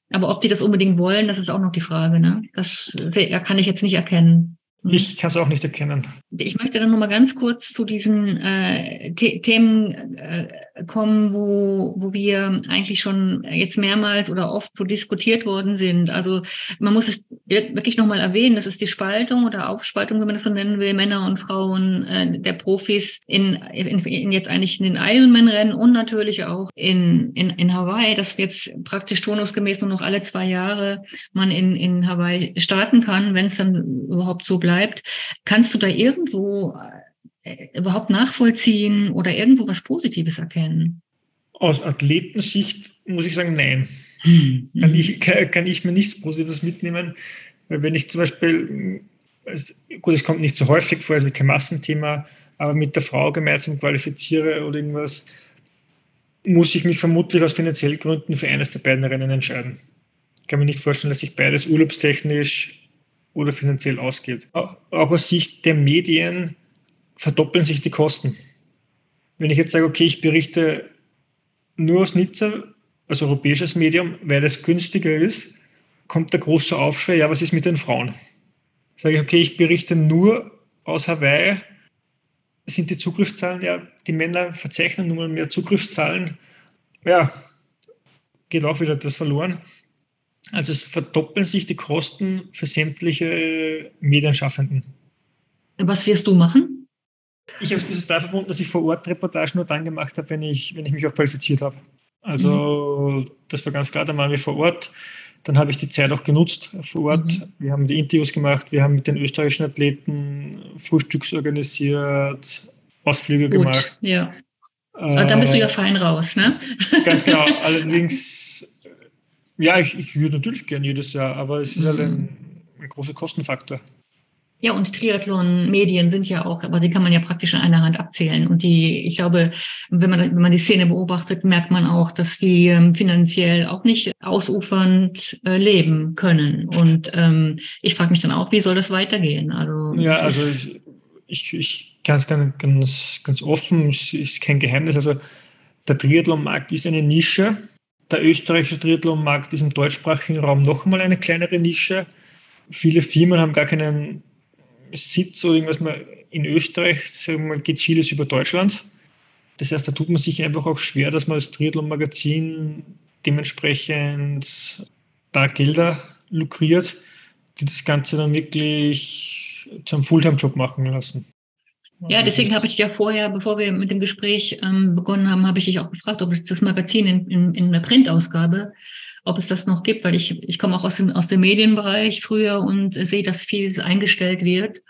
Aber ob die das unbedingt wollen, das ist auch noch die Frage. Ne? Das kann ich jetzt nicht erkennen. Ich kann es auch nicht erkennen. Ich möchte dann noch mal ganz kurz zu diesen äh, Themen äh, kommen, wo, wo wir eigentlich schon jetzt mehrmals oder oft so diskutiert worden sind. Also man muss es wirklich noch mal erwähnen, das ist die Spaltung oder Aufspaltung, wenn man das so nennen will, Männer und Frauen äh, der Profis in, in, in jetzt eigentlich in den Ironman-Rennen und natürlich auch in, in, in Hawaii, dass jetzt praktisch turnusgemäß nur noch alle zwei Jahre man in, in Hawaii starten kann, wenn es dann überhaupt so bleibt. Kannst du da irgendwo äh, überhaupt nachvollziehen oder irgendwo was Positives erkennen? Aus Athletensicht muss ich sagen, nein. Mhm. Kann, ich, kann, ich mir nichts Positives mitnehmen, weil wenn ich zum Beispiel, gut, es kommt nicht so häufig vor, also kein Massenthema, aber mit der Frau gemeinsam qualifiziere oder irgendwas, muss ich mich vermutlich aus finanziellen Gründen für eines der beiden Rennen entscheiden. Ich kann mir nicht vorstellen, dass sich beides urlaubstechnisch oder finanziell ausgeht. Auch aus Sicht der Medien verdoppeln sich die Kosten. Wenn ich jetzt sage, okay, ich berichte nur aus Nizza als europäisches Medium, weil es günstiger ist, kommt der große Aufschrei, ja, was ist mit den Frauen? Sage ich, okay, ich berichte nur aus Hawaii, sind die Zugriffszahlen, ja, die Männer verzeichnen nun mal mehr Zugriffszahlen, ja, geht auch wieder etwas verloren. Also es verdoppeln sich die Kosten für sämtliche Medienschaffenden. Was wirst du machen? Ich habe es bis da verbunden, dass ich vor Ort Reportagen nur dann gemacht habe, wenn ich, wenn ich mich auch qualifiziert habe. Also mhm. das war ganz klar, dann waren wir vor Ort. Dann habe ich die Zeit auch genutzt vor Ort. Mhm. Wir haben die Interviews gemacht, wir haben mit den österreichischen Athleten Frühstücks organisiert, Ausflüge Gut, gemacht. Ja. Äh, dann bist du ja fein raus, ne? Ganz genau. (laughs) Allerdings, ja, ich, ich würde natürlich gerne jedes Jahr, aber es ist halt mhm. halt ein, ein großer Kostenfaktor. Ja, und Triathlon-Medien sind ja auch, aber die kann man ja praktisch in einer Hand abzählen. Und die, ich glaube, wenn man, wenn man die Szene beobachtet, merkt man auch, dass die ähm, finanziell auch nicht ausufernd äh, leben können. Und ähm, ich frage mich dann auch, wie soll das weitergehen? Also, ja, also ich, ich, ich kann es ganz, ganz, ganz offen, es ist kein Geheimnis. Also der Triathlon-Markt ist eine Nische. Der österreichische Triathlon-Markt ist im deutschsprachigen Raum noch einmal eine kleinere Nische. Viele Firmen haben gar keinen Sitz oder irgendwas mal in Österreich, sagen geht vieles über Deutschland. Das heißt, da tut man sich einfach auch schwer, dass man als Triathlon-Magazin dementsprechend da Gelder lukriert, die das Ganze dann wirklich zum Fulltime-Job machen lassen. Ja, deswegen habe ich ja vorher, bevor wir mit dem Gespräch ähm, begonnen haben, habe ich dich auch gefragt, ob es das Magazin in, in, in der Printausgabe ob es das noch gibt, weil ich, ich komme auch aus dem, aus dem Medienbereich früher und sehe, dass vieles eingestellt wird.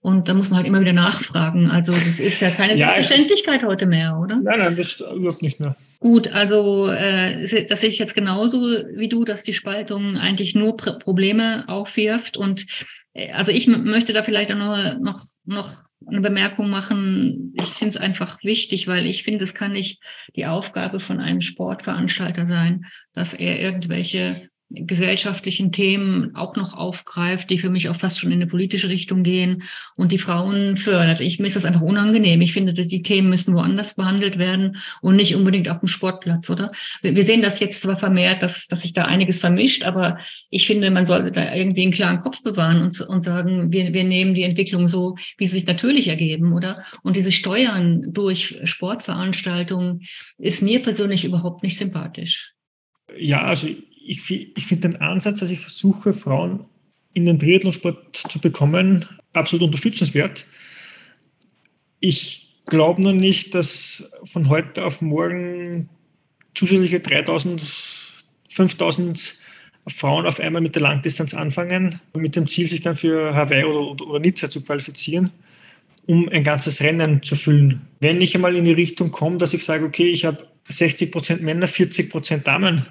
Und da muss man halt immer wieder nachfragen. Also das ist ja keine ja, Selbstverständlichkeit heute mehr, oder? Nein, nein, das ist überhaupt nicht mehr. Gut, also äh, das sehe ich jetzt genauso wie du, dass die Spaltung eigentlich nur Pr Probleme aufwirft. Und äh, also ich möchte da vielleicht auch noch, noch, noch eine Bemerkung machen. Ich finde es einfach wichtig, weil ich finde, es kann nicht die Aufgabe von einem Sportveranstalter sein, dass er irgendwelche gesellschaftlichen Themen auch noch aufgreift, die für mich auch fast schon in eine politische Richtung gehen und die Frauen fördert. Ich, mir ist das einfach unangenehm. Ich finde, dass die Themen müssen woanders behandelt werden und nicht unbedingt auf dem Sportplatz, oder? Wir, sehen das jetzt zwar vermehrt, dass, dass sich da einiges vermischt, aber ich finde, man sollte da irgendwie einen klaren Kopf bewahren und, und sagen, wir, wir nehmen die Entwicklung so, wie sie sich natürlich ergeben, oder? Und diese Steuern durch Sportveranstaltungen ist mir persönlich überhaupt nicht sympathisch. Ja, also ich, ich finde den Ansatz, dass ich versuche, Frauen in den Triathlonsport zu bekommen, absolut unterstützenswert. Ich glaube nur nicht, dass von heute auf morgen zusätzliche 3000, 5000 Frauen auf einmal mit der Langdistanz anfangen, mit dem Ziel, sich dann für Hawaii oder, oder Nizza zu qualifizieren, um ein ganzes Rennen zu füllen. Wenn ich einmal in die Richtung komme, dass ich sage, okay, ich habe 60% Männer, 40% Damen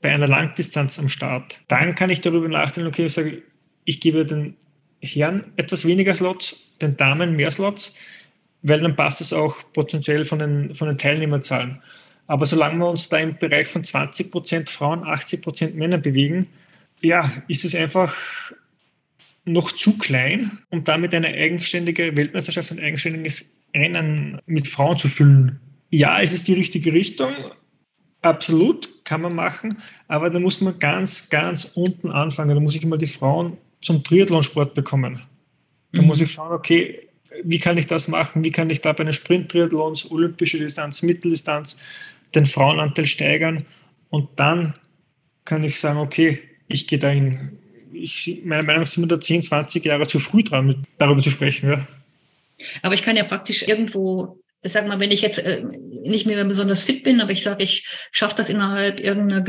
bei einer Langdistanz am Start. Dann kann ich darüber nachdenken, okay, ich sage, ich gebe den Herren etwas weniger Slots, den Damen mehr Slots, weil dann passt es auch potenziell von den, von den Teilnehmerzahlen. Aber solange wir uns da im Bereich von 20% Frauen, 80% Männer bewegen, ja, ist es einfach noch zu klein, um damit eine eigenständige Weltmeisterschaft, ein eigenständiges Rennen mit Frauen zu füllen. Ja, es ist die richtige Richtung, Absolut, kann man machen, aber da muss man ganz, ganz unten anfangen. Da muss ich mal die Frauen zum Triathlonsport bekommen. Da mhm. muss ich schauen, okay, wie kann ich das machen? Wie kann ich da bei den Sprint-Triathlons, olympische Distanz, Mitteldistanz, den Frauenanteil steigern? Und dann kann ich sagen, okay, ich gehe dahin. Ich, meiner Meinung nach sind wir da 10, 20 Jahre zu früh dran, darüber zu sprechen. Ja. Aber ich kann ja praktisch irgendwo sag mal, wenn ich jetzt äh, nicht mehr besonders fit bin, aber ich sage, ich schaffe das innerhalb irgendeiner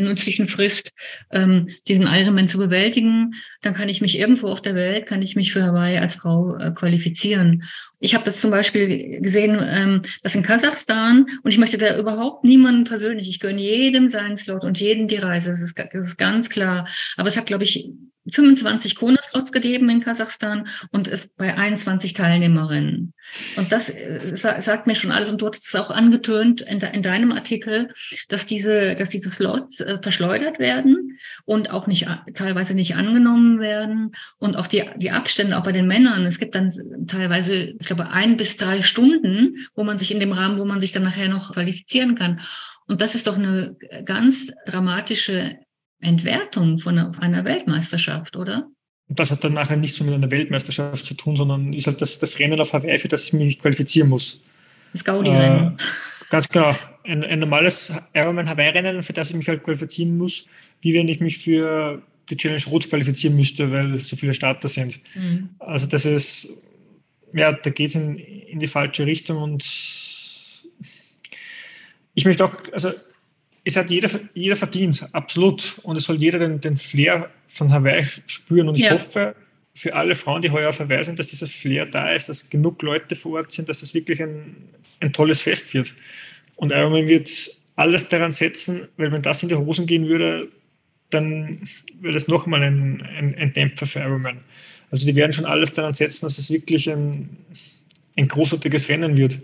nützlichen Frist, ähm, diesen Ironman zu bewältigen, dann kann ich mich irgendwo auf der Welt, kann ich mich für Hawaii als Frau äh, qualifizieren. Ich habe das zum Beispiel gesehen, ähm, das in Kasachstan und ich möchte da überhaupt niemanden persönlich, ich gönne jedem seinen Slot und jedem die Reise, das ist, das ist ganz klar. Aber es hat, glaube ich, 25 Kona-Slots gegeben in Kasachstan und es bei 21 Teilnehmerinnen. Und das äh, sagt mir schon alles. Und du hast es auch angetönt in, de, in deinem Artikel, dass diese, dass diese Slots äh, verschleudert werden und auch nicht teilweise nicht angenommen werden und auch die, die Abstände auch bei den Männern. Es gibt dann teilweise, ich glaube, ein bis drei Stunden, wo man sich in dem Rahmen, wo man sich dann nachher noch qualifizieren kann. Und das ist doch eine ganz dramatische Entwertung von einer Weltmeisterschaft, oder? Und das hat dann nachher nichts mit einer Weltmeisterschaft zu tun, sondern ist halt das, das Rennen auf Hawaii, für das ich mich qualifizieren muss. Das Gaudi-Rennen. Äh, ganz genau. Ein, ein normales Ironman Hawaii-Rennen, für das ich mich halt qualifizieren muss, wie wenn ich mich für die Challenge Rot qualifizieren müsste, weil so viele Starter sind. Mhm. Also das ist, ja, da geht es in, in die falsche Richtung und ich möchte auch, also es hat jeder, jeder verdient, absolut. Und es soll jeder den, den Flair von Hawaii spüren. Und ich ja. hoffe für alle Frauen, die heuer auf Hawaii sind, dass dieser Flair da ist, dass genug Leute vor Ort sind, dass es wirklich ein, ein tolles Fest wird. Und Ironman wird alles daran setzen, weil wenn das in die Hosen gehen würde, dann wäre das nochmal ein, ein, ein Dämpfer für Ironman. Also die werden schon alles daran setzen, dass es wirklich ein, ein großartiges Rennen wird.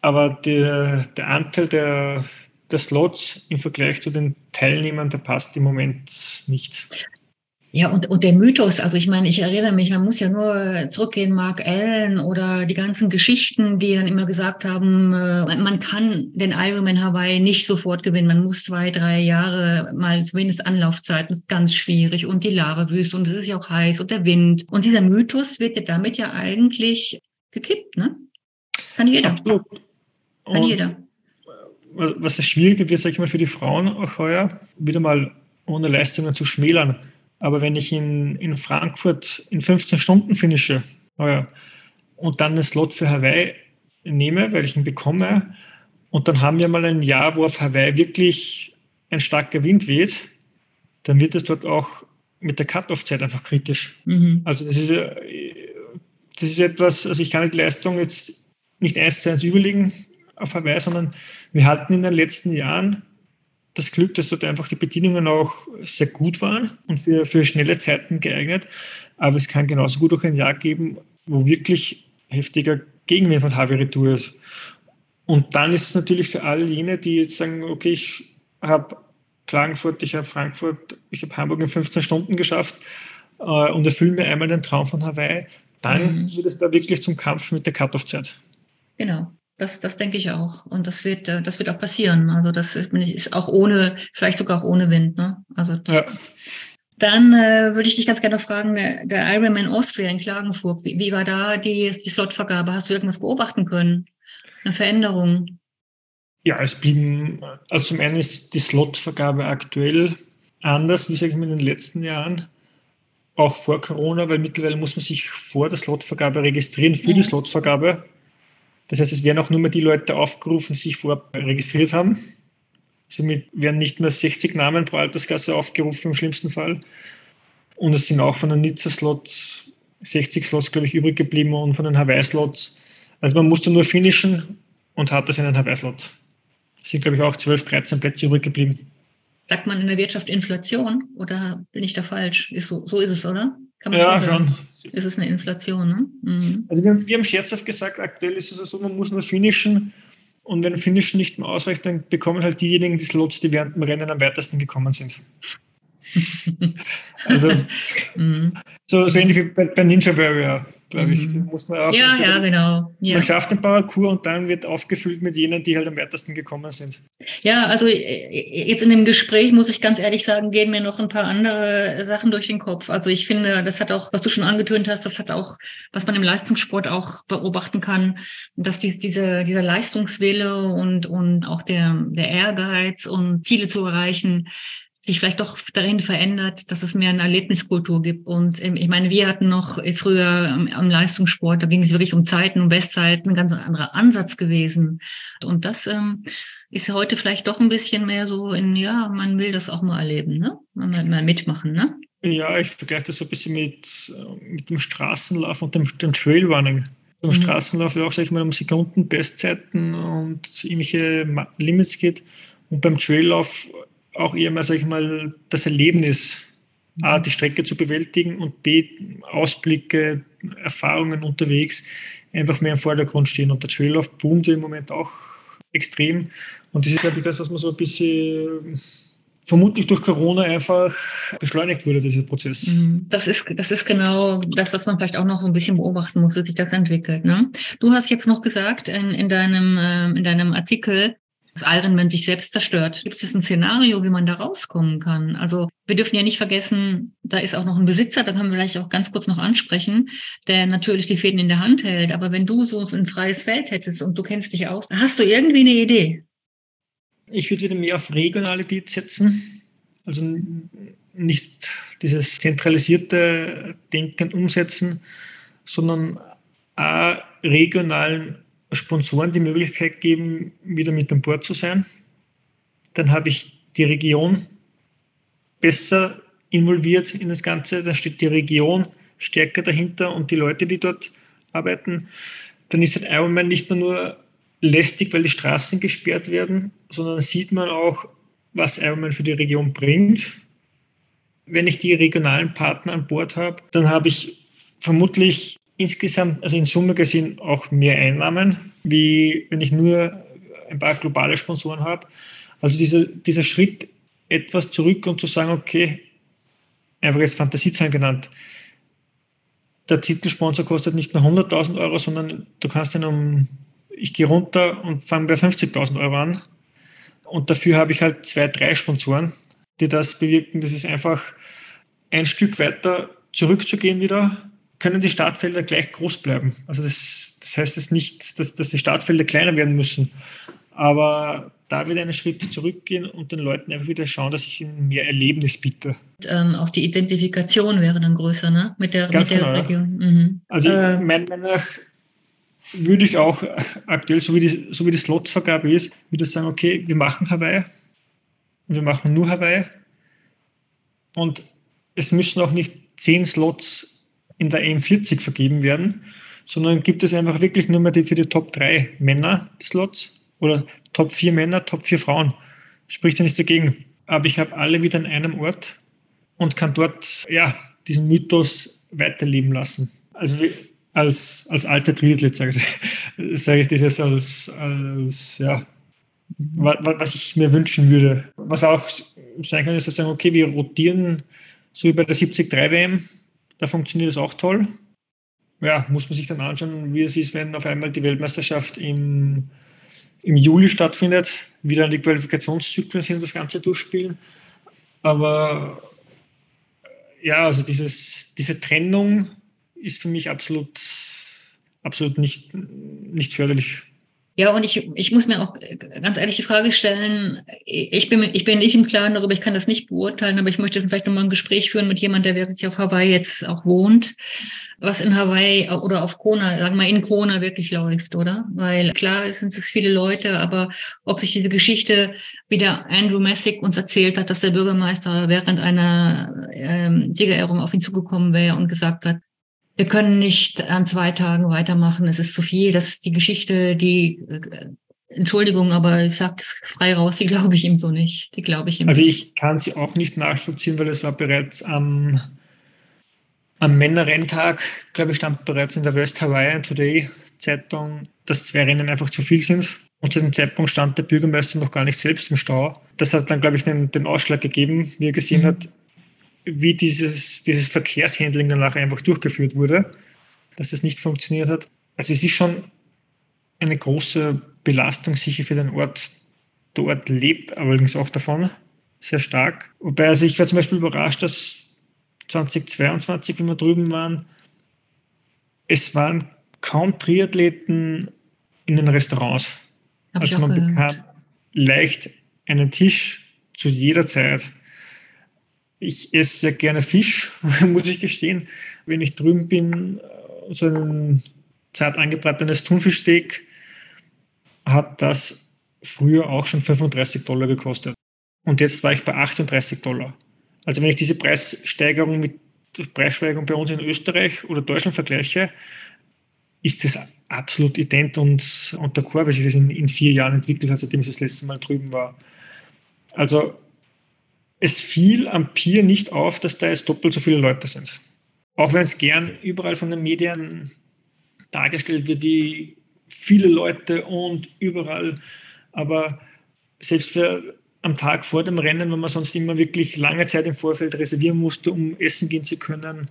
Aber der, der Anteil der, der Slots im Vergleich zu den Teilnehmern, der passt im Moment nicht. Ja, und, und der Mythos, also ich meine, ich erinnere mich, man muss ja nur zurückgehen, Mark Allen oder die ganzen Geschichten, die dann immer gesagt haben, äh, man kann den Ironman Hawaii nicht sofort gewinnen, man muss zwei, drei Jahre mal zumindest Anlaufzeit, das ist ganz schwierig und die Lavawüste und es ist ja auch heiß und der Wind. Und dieser Mythos wird ja damit ja eigentlich gekippt, ne? Kann jeder. Absolut. Kann und jeder was das Schwierige wird, sage ich mal, für die Frauen auch heuer, wieder mal ohne Leistungen zu schmälern. Aber wenn ich in, in Frankfurt in 15 Stunden finische heuer und dann einen Slot für Hawaii nehme, weil ich ihn bekomme, und dann haben wir mal ein Jahr, wo auf Hawaii wirklich ein starker Wind weht, dann wird es dort auch mit der Cut-Off-Zeit einfach kritisch. Mhm. Also das ist das ist etwas, also ich kann die Leistung jetzt nicht eins zu eins überlegen auf Hawaii, sondern wir hatten in den letzten Jahren das Glück, dass dort einfach die Bedingungen auch sehr gut waren und für, für schnelle Zeiten geeignet. Aber es kann genauso gut auch ein Jahr geben, wo wirklich heftiger Gegenwind von Hawaii Retour ist. Und dann ist es natürlich für all jene, die jetzt sagen, okay, ich habe Klagenfurt, ich habe Frankfurt, ich habe Hamburg in 15 Stunden geschafft äh, und erfülle mir einmal den Traum von Hawaii, dann mhm. wird es da wirklich zum Kampf mit der Cut-Off-Zeit. Genau. Das, das denke ich auch. Und das wird, äh, das wird auch passieren. Also das ist, ist auch ohne, vielleicht sogar auch ohne Wind. Ne? Also ja. Dann äh, würde ich dich ganz gerne fragen, der, der Ironman Austria in Klagenfurt, wie, wie war da die, die Slotvergabe? Hast du irgendwas beobachten können? Eine Veränderung? Ja, es blieben, also zum einen ist die Slotvergabe aktuell anders, wie sage ich mal, in den letzten Jahren, auch vor Corona, weil mittlerweile muss man sich vor der Slotvergabe registrieren für ja. die Slotvergabe. Das heißt, es werden auch nur mehr die Leute aufgerufen, die sich vorher registriert haben. Somit werden nicht mehr 60 Namen pro Altersklasse aufgerufen im schlimmsten Fall. Und es sind auch von den Nizza-Slots 60 Slots, glaube ich, übrig geblieben und von den Hawaii-Slots. Also man musste nur finishen und hatte seinen Hawaii-Slot. Es sind, glaube ich, auch 12, 13 Plätze übrig geblieben. Sagt man in der Wirtschaft Inflation oder bin ich da falsch? Ist so, so ist es, oder? Ja, schon. Ist es eine Inflation, ne? Mhm. Also wir, wir, haben scherzhaft gesagt, aktuell ist es so, man muss nur finishen und wenn Finishen nicht mehr ausreicht, dann bekommen halt diejenigen die Slots, die während dem Rennen am weitesten gekommen sind. (laughs) also mhm. so, so ähnlich wie bei, bei Ninja Warrior glaube ich. Mhm. muss man auch ja, ja, genau. Ja. Man schafft den Parcours und dann wird aufgefüllt mit jenen, die halt am weitesten gekommen sind. Ja, also äh, äh, jetzt in dem Gespräch muss ich ganz ehrlich sagen, gehen mir noch ein paar andere Sachen durch den Kopf. Also ich finde, das hat auch, was du schon angetönt hast, das hat auch, was man im Leistungssport auch beobachten kann, dass dies, diese, dieser Leistungswille und, und auch der, der Ehrgeiz und Ziele zu erreichen, sich vielleicht doch darin verändert, dass es mehr eine Erlebniskultur gibt. Und ähm, ich meine, wir hatten noch früher am Leistungssport, da ging es wirklich um Zeiten, um Bestzeiten, ein ganz anderer Ansatz gewesen. Und das ähm, ist heute vielleicht doch ein bisschen mehr so in, ja, man will das auch mal erleben, ne? Mal, mal mitmachen, ne? Ja, ich vergleiche das so ein bisschen mit, mit dem Straßenlauf und dem, dem Trailrunning. Beim mhm. Straßenlauf ja auch, sag ich mal, um Sekunden, Bestzeiten und irgendwelche Limits geht. Und beim Traillauf auch eher mal, sag ich mal, das Erlebnis, A, die Strecke zu bewältigen und B, Ausblicke, Erfahrungen unterwegs einfach mehr im Vordergrund stehen. Und der Traillauf boomt im Moment auch extrem. Und das ist, glaube ich, das, was man so ein bisschen vermutlich durch Corona einfach beschleunigt wurde, dieser Prozess. Mhm. Das ist, das ist genau das, was man vielleicht auch noch ein bisschen beobachten muss, wie sich das entwickelt. Ne? Du hast jetzt noch gesagt in, in, deinem, äh, in deinem Artikel, dass Ironman sich selbst zerstört. Gibt es ein Szenario, wie man da rauskommen kann? Also wir dürfen ja nicht vergessen, da ist auch noch ein Besitzer, da können wir vielleicht auch ganz kurz noch ansprechen, der natürlich die Fäden in der Hand hält. Aber wenn du so ein freies Feld hättest und du kennst dich aus, hast du irgendwie eine Idee? Ich würde wieder mehr auf Regionalität setzen. Also nicht dieses zentralisierte Denken umsetzen, sondern regionalen Sponsoren die Möglichkeit geben, wieder mit an Bord zu sein. Dann habe ich die Region besser involviert in das Ganze. Dann steht die Region stärker dahinter und die Leute, die dort arbeiten. Dann ist ein Ironman nicht nur lästig, weil die Straßen gesperrt werden, sondern sieht man auch, was Ironman für die Region bringt. Wenn ich die regionalen Partner an Bord habe, dann habe ich vermutlich insgesamt, also in Summe gesehen, auch mehr Einnahmen, wie wenn ich nur ein paar globale Sponsoren habe. Also dieser, dieser Schritt, etwas zurück und zu sagen, okay, einfach jetzt Fantasiezahlen genannt, der Titelsponsor kostet nicht nur 100.000 Euro, sondern du kannst ihn um, ich gehe runter und fange bei 50.000 Euro an. Und dafür habe ich halt zwei, drei Sponsoren, die das bewirken. Das ist einfach ein Stück weiter zurückzugehen wieder können die Startfelder gleich groß bleiben. Also das, das heißt jetzt nicht, dass, dass die Startfelder kleiner werden müssen, aber da wieder einen Schritt zurückgehen und den Leuten einfach wieder schauen, dass ich ihnen mehr Erlebnis biete. Ähm, auch die Identifikation wäre dann größer, ne? Mit der, Ganz mit der genau, Region. Ja. Mhm. Also äh, meiner Meinung nach würde ich auch aktuell, so wie die, so wie die Slotsvergabe ist, wieder sagen, okay, wir machen Hawaii. Wir machen nur Hawaii. Und es müssen auch nicht zehn Slots in der M40 vergeben werden, sondern gibt es einfach wirklich nur mehr die für die Top 3 Männer Slots oder Top 4 Männer, Top 4 Frauen. Spricht ja nichts dagegen. Aber ich habe alle wieder an einem Ort und kann dort ja, diesen Mythos weiterleben lassen. Also als, als alter Triathlet sage ich, (laughs) sage ich das als, als ja, was ich mir wünschen würde. Was auch sein kann, ist zu sagen, okay, wir rotieren so wie bei der 73 WM, da funktioniert das auch toll. Ja, muss man sich dann anschauen, wie es ist, wenn auf einmal die Weltmeisterschaft im, im Juli stattfindet, wieder die Qualifikationszyklen sind und das Ganze durchspielen. Aber ja, also dieses, diese Trennung ist für mich absolut, absolut nicht, nicht förderlich. Ja, und ich, ich muss mir auch ganz ehrlich die Frage stellen, ich bin, ich bin nicht im Klaren darüber, ich kann das nicht beurteilen, aber ich möchte vielleicht nochmal ein Gespräch führen mit jemandem, der wirklich auf Hawaii jetzt auch wohnt, was in Hawaii oder auf Kona, sagen wir in Kona wirklich läuft, oder? Weil klar sind es viele Leute, aber ob sich diese Geschichte, wie der Andrew Messick uns erzählt hat, dass der Bürgermeister während einer ähm, Siegerehrung auf ihn zugekommen wäre und gesagt hat, wir können nicht an zwei Tagen weitermachen, es ist zu viel. Das ist die Geschichte, die, äh, Entschuldigung, aber ich sage es frei raus, die glaube ich ihm so nicht. Die glaube ich ihm Also ich kann sie auch nicht nachvollziehen, weil es war bereits am, am Männerrenntag, glaube ich, stand bereits in der West Hawaiian Today Zeitung, dass zwei Rennen einfach zu viel sind. Und zu dem Zeitpunkt stand der Bürgermeister noch gar nicht selbst im Stau. Das hat dann, glaube ich, den, den Ausschlag gegeben, wie er gesehen mhm. hat, wie dieses, dieses Verkehrshandling danach einfach durchgeführt wurde, dass es nicht funktioniert hat. Also es ist schon eine große Belastung sicher für den Ort. Der Ort lebt allerdings auch davon sehr stark. Wobei, also ich war zum Beispiel überrascht, dass 2022, wenn wir drüben waren, es waren kaum Triathleten in den Restaurants. Hab also man bekam leicht einen Tisch zu jeder Zeit. Ich esse sehr gerne Fisch, (laughs) muss ich gestehen. Wenn ich drüben bin, so ein zart angebratenes Thunfischsteak hat das früher auch schon 35 Dollar gekostet. Und jetzt war ich bei 38 Dollar. Also wenn ich diese Preissteigerung mit Preissteigerung bei uns in Österreich oder Deutschland vergleiche, ist das absolut ident und, und der Chor, weil sich das in, in vier Jahren entwickelt hat, seitdem ich das letzte Mal drüben war. Also es fiel am Pier nicht auf, dass da jetzt doppelt so viele Leute sind. Auch wenn es gern überall von den Medien dargestellt wird, wie viele Leute und überall. Aber selbst für am Tag vor dem Rennen, wenn man sonst immer wirklich lange Zeit im Vorfeld reservieren musste, um essen gehen zu können,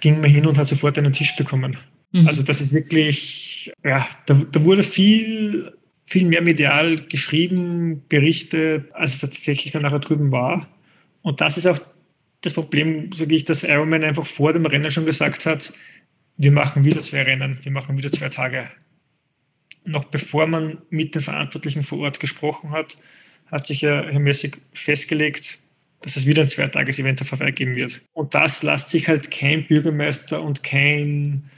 ging man hin und hat sofort einen Tisch bekommen. Mhm. Also das ist wirklich, ja, da, da wurde viel, viel mehr medial geschrieben, berichtet, als es tatsächlich dann nachher drüben war. Und das ist auch das Problem, sage ich, dass Ironman einfach vor dem Rennen schon gesagt hat, wir machen wieder zwei Rennen, wir machen wieder zwei Tage. Noch bevor man mit den Verantwortlichen vor Ort gesprochen hat, hat sich ja Herr Messig festgelegt, dass es wieder ein Zweitages-Event auf Hawaii geben wird. Und das lässt sich halt kein Bürgermeister und kein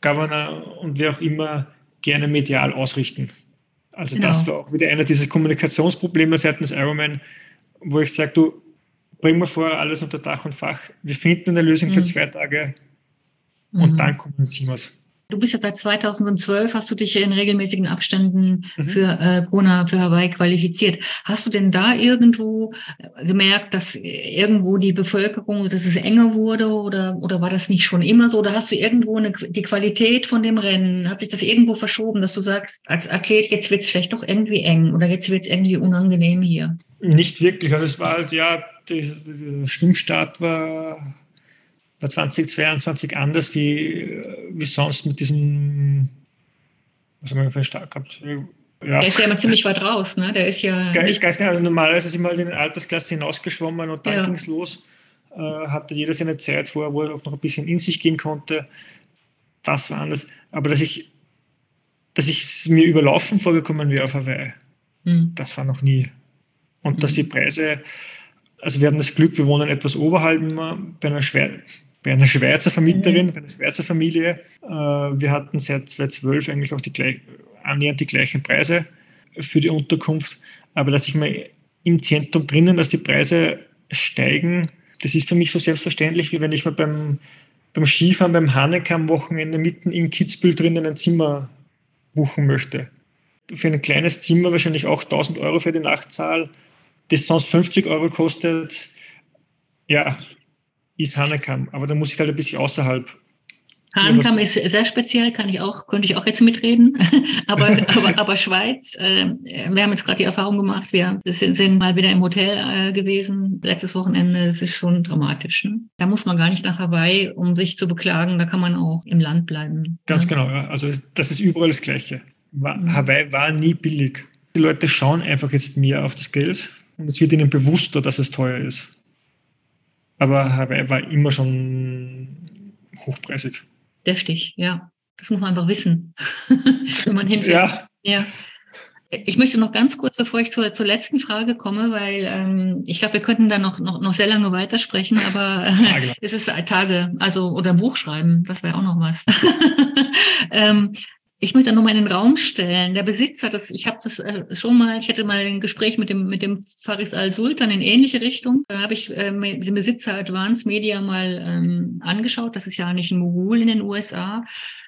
Governor und wer auch immer gerne medial ausrichten. Also genau. das war auch wieder einer dieser Kommunikationsprobleme seitens Ironman, wo ich sage, du, bringen wir vor, alles unter Dach und Fach. Wir finden eine Lösung mhm. für zwei Tage und mhm. dann kommunizieren wir es. Du bist ja seit 2012, hast du dich in regelmäßigen Abständen mhm. für äh, Kona, für Hawaii qualifiziert. Hast du denn da irgendwo gemerkt, dass irgendwo die Bevölkerung, dass es enger wurde oder, oder war das nicht schon immer so? Oder hast du irgendwo eine, die Qualität von dem Rennen, hat sich das irgendwo verschoben, dass du sagst, als Athlet, jetzt wird es vielleicht doch irgendwie eng oder jetzt wird es irgendwie unangenehm hier? Nicht wirklich. Also es war halt, ja, der Schwimmstart war 2022 anders wie, wie sonst mit diesem, was haben wir für einen Start gehabt? Ja. Der ist ja immer ziemlich weit raus, ne? Der ist ja. Ganz, ganz genau. Normalerweise ist immer in den Altersklasse hinausgeschwommen und dann ja. ging es los. Äh, hatte jeder seine Zeit vor, wo er auch noch ein bisschen in sich gehen konnte. Das war anders. Aber dass ich, dass ich mir überlaufen vorgekommen wäre auf Hawaii, mhm. das war noch nie. Und mhm. dass die Preise also wir haben das Glück, wir wohnen etwas oberhalb bei einer, Schwe bei einer Schweizer Vermieterin, mhm. bei einer Schweizer Familie. Äh, wir hatten seit 2012 eigentlich auch die annähernd die gleichen Preise für die Unterkunft. Aber dass ich mal im Zentrum drinnen, dass die Preise steigen, das ist für mich so selbstverständlich, wie wenn ich mal beim, beim Skifahren beim Haneke am Wochenende mitten in Kitzbühel drinnen ein Zimmer buchen möchte. Für ein kleines Zimmer wahrscheinlich auch 1000 Euro für die Nachtzahl, das sonst 50 Euro kostet, ja, ist Hanekam. Aber da muss ich halt ein bisschen außerhalb Hahnkamm ist sehr speziell, kann ich auch, könnte ich auch jetzt mitreden. (laughs) aber, (laughs) aber, aber Schweiz, äh, wir haben jetzt gerade die Erfahrung gemacht, wir sind, sind mal wieder im Hotel äh, gewesen, letztes Wochenende, das ist schon dramatisch. Ne? Da muss man gar nicht nach Hawaii, um sich zu beklagen, da kann man auch im Land bleiben. Ganz ne? genau, ja. Also das ist überall das Gleiche. War, mhm. Hawaii war nie billig. Die Leute schauen einfach jetzt mehr auf das Geld und es wird ihnen bewusster, dass es teuer ist. Aber Hawaii war immer schon hochpreisig deftig, ja. Das muss man einfach wissen, (laughs) wenn man hinfährt. Ja. ja. Ich möchte noch ganz kurz, bevor ich zur, zur letzten Frage komme, weil ähm, ich glaube, wir könnten da noch, noch, noch sehr lange weitersprechen, (laughs) aber äh, es ist Tage, also oder Buch schreiben, das wäre auch noch was. (laughs) ähm, ich möchte nur mal in den Raum stellen. Der Besitzer, das, ich habe das äh, schon mal, ich hatte mal ein Gespräch mit dem, mit dem Faris al-Sultan in ähnliche Richtung. Da habe ich äh, den Besitzer Advanced Media mal ähm, angeschaut. Das ist ja nicht ein Mogul in den USA.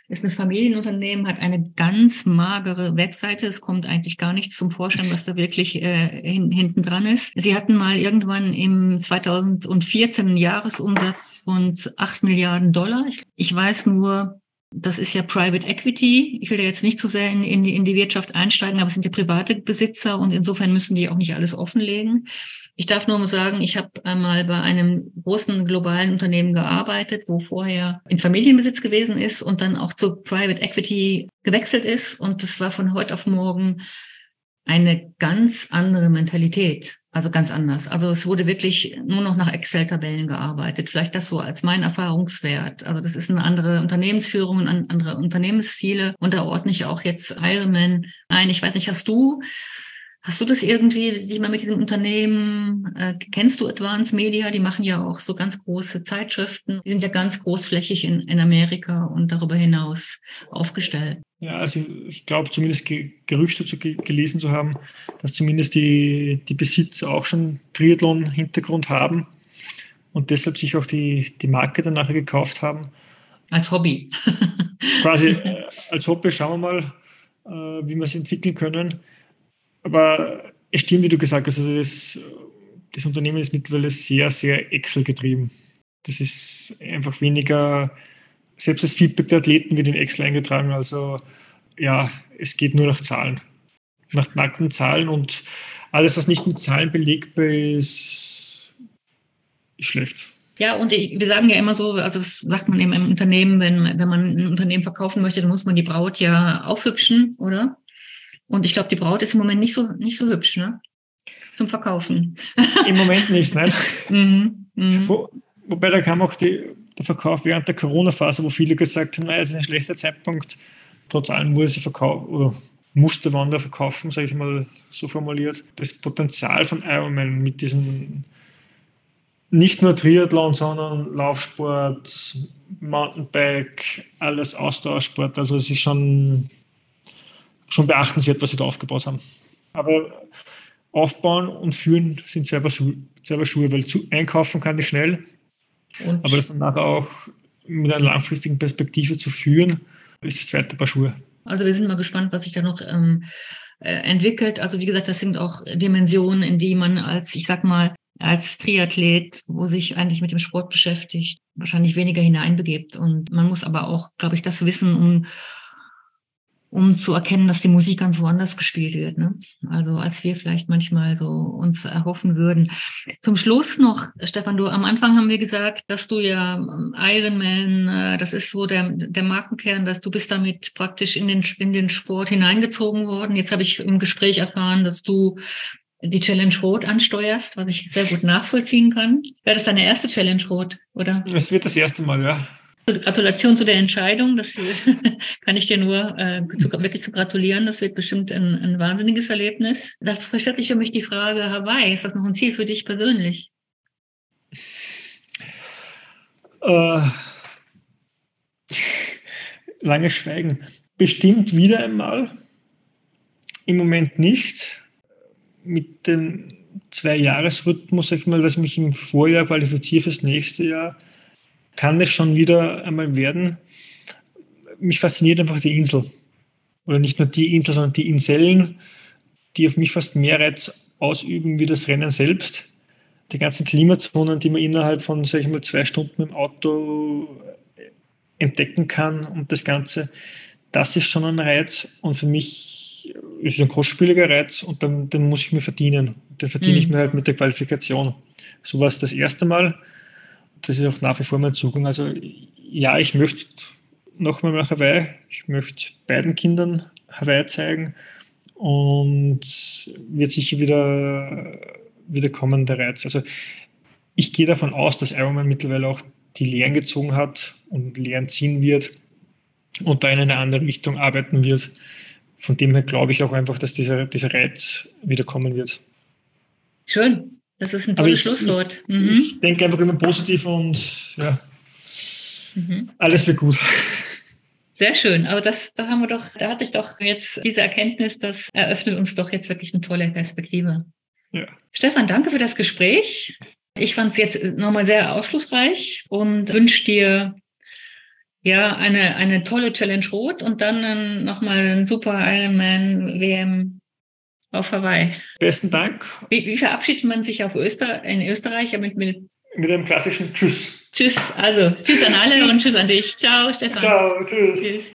Ist ein Familienunternehmen, hat eine ganz magere Webseite. Es kommt eigentlich gar nichts zum Vorschein, was da wirklich äh, hin, hinten dran ist. Sie hatten mal irgendwann im 2014 einen Jahresumsatz von 8 Milliarden Dollar. Ich, ich weiß nur, das ist ja Private Equity. Ich will da jetzt nicht zu so sehr in, in, die, in die Wirtschaft einsteigen, aber es sind ja private Besitzer und insofern müssen die auch nicht alles offenlegen. Ich darf nur sagen, ich habe einmal bei einem großen globalen Unternehmen gearbeitet, wo vorher in Familienbesitz gewesen ist und dann auch zu Private Equity gewechselt ist. Und das war von heute auf morgen eine ganz andere Mentalität. Also ganz anders. Also es wurde wirklich nur noch nach Excel-Tabellen gearbeitet. Vielleicht das so als mein Erfahrungswert. Also das ist eine andere Unternehmensführung, andere Unternehmensziele. Und da ordne ich auch jetzt Ironman ein. Ich weiß nicht, hast du Hast du das irgendwie, sich mal mit diesem Unternehmen, äh, kennst du Advanced Media? Die machen ja auch so ganz große Zeitschriften. Die sind ja ganz großflächig in, in Amerika und darüber hinaus aufgestellt. Ja, also ich glaube zumindest Gerüchte zu, gelesen zu haben, dass zumindest die, die Besitzer auch schon Triathlon-Hintergrund haben und deshalb sich auch die, die Marke dann nachher gekauft haben. Als Hobby. Quasi (laughs) äh, als Hobby schauen wir mal, äh, wie wir es entwickeln können. Aber es stimmt, wie du gesagt hast, also das, das Unternehmen ist mittlerweile sehr, sehr Excel getrieben. Das ist einfach weniger, selbst das Feedback der Athleten wird in Excel eingetragen. Also ja, es geht nur nach Zahlen. Nach nackten Zahlen und alles, was nicht mit Zahlen belegbar ist, ist schlecht. Ja, und ich, wir sagen ja immer so, also das sagt man eben im Unternehmen, wenn, wenn man ein Unternehmen verkaufen möchte, dann muss man die Braut ja aufhübschen, oder? Und ich glaube, die Braut ist im Moment nicht so, nicht so hübsch, ne? Zum Verkaufen. (laughs) Im Moment nicht, nein. mhm, mh. Wo, wobei da kam auch die, der Verkauf während der Corona-Phase, wo viele gesagt haben, naja, es ist ein schlechter Zeitpunkt. Trotz allem wurde sie verkauft oder musste Wander verkaufen, sage ich mal so formuliert. Das Potenzial von Ironman mit diesen nicht nur Triathlon, sondern Laufsport, Mountainbike, alles Ausdauersport. Also es ist schon schon beachtenswert, was sie da aufgebaut haben. Aber aufbauen und führen sind selber, selber Schuhe, weil zu, einkaufen kann ich schnell, und? aber das dann nachher auch mit einer langfristigen Perspektive zu führen, ist das zweite Paar Schuhe. Also wir sind mal gespannt, was sich da noch ähm, äh, entwickelt. Also wie gesagt, das sind auch Dimensionen, in die man als, ich sag mal, als Triathlet, wo sich eigentlich mit dem Sport beschäftigt, wahrscheinlich weniger hineinbegibt. Und man muss aber auch, glaube ich, das wissen, um um zu erkennen, dass die Musik ganz woanders gespielt wird. Ne? Also als wir vielleicht manchmal so uns erhoffen würden. Zum Schluss noch, Stefan, du am Anfang haben wir gesagt, dass du ja ähm, Ironman, äh, das ist so der, der Markenkern, dass du bist damit praktisch in den, in den Sport hineingezogen worden. Jetzt habe ich im Gespräch erfahren, dass du die Challenge Rot ansteuerst, was ich sehr gut nachvollziehen kann. Wäre das deine erste Challenge Rot, oder? Es wird das erste Mal, ja. Gratulation zu der Entscheidung. Das (laughs) kann ich dir nur äh, zu, wirklich zu gratulieren. Das wird bestimmt ein, ein wahnsinniges Erlebnis. Da stellt sich für mich die Frage, Hawaii, ist das noch ein Ziel für dich persönlich? Äh, lange Schweigen. Bestimmt wieder einmal. Im Moment nicht. Mit dem Zwei-Jahres-Rhythmus, sag ich mal, dass ich mich im Vorjahr qualifiziere fürs nächste Jahr kann es schon wieder einmal werden. Mich fasziniert einfach die Insel. Oder nicht nur die Insel, sondern die Inseln, die auf mich fast mehr Reiz ausüben wie das Rennen selbst. Die ganzen Klimazonen, die man innerhalb von, sag ich mal, zwei Stunden im Auto entdecken kann und das Ganze, das ist schon ein Reiz. Und für mich ist es ein kostspieliger Reiz und dann, den muss ich mir verdienen. Den verdiene mhm. ich mir halt mit der Qualifikation. So war es das erste Mal. Das ist auch nach wie vor mein Zugang. Also ja, ich möchte nochmal nach Hawaii. Ich möchte beiden Kindern Hawaii zeigen und wird sicher wieder, wieder kommen, der Reiz. Also ich gehe davon aus, dass Ironman mittlerweile auch die Lehren gezogen hat und Lehren ziehen wird und da in eine andere Richtung arbeiten wird. Von dem her glaube ich auch einfach, dass dieser, dieser Reiz wieder kommen wird. Schön. Das ist ein tolles ich, Schlusswort. Mhm. Ich, denke einfach immer positiv und ja, mhm. alles wird gut. Sehr schön. Aber das, da haben wir doch, da hatte ich doch jetzt diese Erkenntnis, das eröffnet uns doch jetzt wirklich eine tolle Perspektive. Ja. Stefan, danke für das Gespräch. Ich fand es jetzt nochmal sehr aufschlussreich und wünsche dir ja eine, eine tolle Challenge Rot und dann nochmal einen super Ironman WM auf Hawaii. Besten Dank. Wie, wie verabschiedet man sich auf Öster in Österreich mit, mit, mit einem klassischen Tschüss? Tschüss, also tschüss an alle tschüss. und tschüss an dich. Ciao, Stefan. Ciao, tschüss. tschüss.